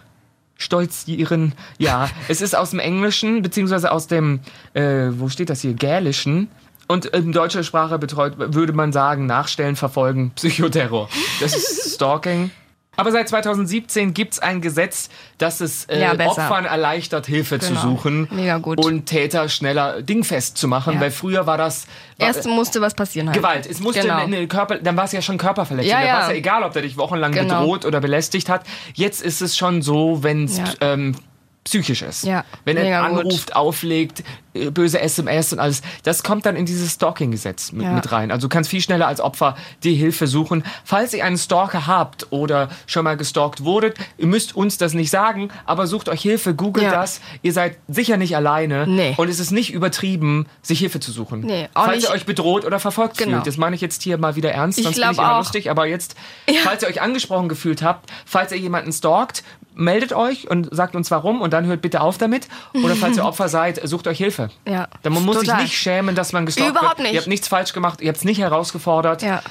Speaker 1: stolzieren. Ja, es ist aus dem Englischen, beziehungsweise aus dem, äh, wo steht das hier, Gälischen. Und in deutscher Sprache betreut, würde man sagen, nachstellen, verfolgen, Psychoterror. Das ist Stalking. Aber seit 2017 gibt's ein Gesetz, das es äh,
Speaker 2: Ja.
Speaker 1: Opfern erleichtert, Hilfe zu
Speaker 2: Genau.
Speaker 1: suchen
Speaker 2: Mega gut.
Speaker 1: und Täter schneller dingfest zu machen,
Speaker 2: Ja.
Speaker 1: weil früher war das war,
Speaker 2: Erst musste was passieren halt.
Speaker 1: Gewalt. Es musste
Speaker 2: Genau.
Speaker 1: eine, eine Körper, dann war es ja schon Körperverletzung.
Speaker 2: Ja,
Speaker 1: dann war es ja egal, ob der dich wochenlang
Speaker 2: Genau.
Speaker 1: bedroht oder belästigt hat. Jetzt ist es schon so, wenn es ähm, psychisch ist.
Speaker 2: Ja,
Speaker 1: Wenn er
Speaker 2: mega gut.
Speaker 1: anruft, auflegt, äh, böse SMS und alles. Das kommt dann in dieses Stalking-Gesetz mit,
Speaker 2: Ja.
Speaker 1: mit rein. Also du kannst viel schneller als Opfer die Hilfe suchen. Falls ihr einen Stalker habt oder schon mal gestalkt wurdet, ihr müsst uns das nicht sagen, aber sucht euch Hilfe, googelt
Speaker 2: Ja.
Speaker 1: das. Ihr seid sicher nicht alleine.
Speaker 2: Nee.
Speaker 1: Und es ist nicht übertrieben, sich Hilfe zu suchen.
Speaker 2: Nee, auch
Speaker 1: Falls
Speaker 2: nicht-
Speaker 1: ihr euch bedroht oder verfolgt
Speaker 2: Genau.
Speaker 1: fühlt. Das meine ich jetzt hier mal wieder ernst,
Speaker 2: Ich
Speaker 1: sonst bin ich immer
Speaker 2: auch.
Speaker 1: lustig. Aber jetzt, falls ihr euch angesprochen gefühlt habt, falls ihr jemanden stalkt, meldet euch und sagt uns warum und dann hört bitte auf damit. Oder falls ihr Opfer seid, sucht euch Hilfe.
Speaker 2: Ja,
Speaker 1: Dann man muss
Speaker 2: total.
Speaker 1: sich nicht schämen, dass man gestalkt
Speaker 2: Überhaupt
Speaker 1: wird.
Speaker 2: nicht.
Speaker 1: Ihr habt nichts falsch gemacht, ihr habt es nicht herausgefordert.
Speaker 2: Ja.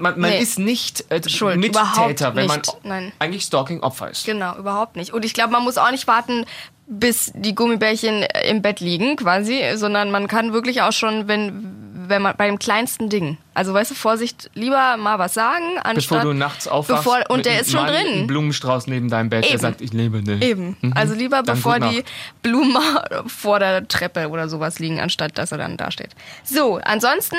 Speaker 1: Man, man
Speaker 2: Nee.
Speaker 1: ist nicht äh,
Speaker 2: Schuld,
Speaker 1: Mittäter, wenn man.
Speaker 2: Nein.
Speaker 1: eigentlich Stalking-Opfer ist.
Speaker 2: Genau, überhaupt nicht. Und ich glaube, man muss auch nicht warten, bis die Gummibärchen im Bett liegen, quasi, sondern man kann wirklich auch schon, wenn, wenn man bei dem kleinsten Ding. Also weißt du, Vorsicht, lieber mal was sagen, anstatt.
Speaker 1: Bevor du nachts aufwachst
Speaker 2: Bevor, und der ist schon
Speaker 1: Mann,
Speaker 2: drin.
Speaker 1: Einen Blumenstrauß neben deinem Bett, der
Speaker 2: Eben.
Speaker 1: sagt, ich lebe nicht.
Speaker 2: Eben. Also lieber
Speaker 1: Mhm. Dann
Speaker 2: bevor die. Blumen vor der Treppe oder sowas liegen, anstatt dass er dann da steht. So, ansonsten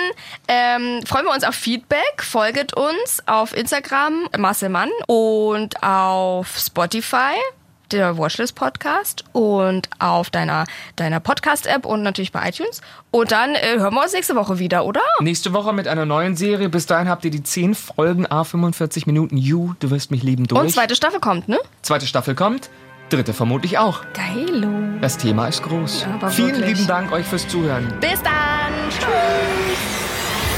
Speaker 2: ähm, freuen wir uns auf Feedback. Folget uns auf Instagram, Marcel Mann, und auf Spotify. Der Watchlist Podcast und auf deiner, deiner Podcast-App und natürlich bei iTunes. Und dann äh, hören wir uns nächste Woche wieder, oder?
Speaker 1: Nächste Woche mit einer neuen Serie. Bis dahin habt ihr die 10 Folgen, A 45 Minuten. You, du wirst mich lieben durch.
Speaker 2: Und zweite Staffel kommt, ne?
Speaker 1: Zweite Staffel kommt. Dritte vermutlich auch.
Speaker 2: Geilo.
Speaker 1: Das Thema ist groß.
Speaker 2: Ja, aber
Speaker 1: Vielen
Speaker 2: wirklich.
Speaker 1: lieben Dank euch fürs Zuhören.
Speaker 2: Bis dann. Tschüss.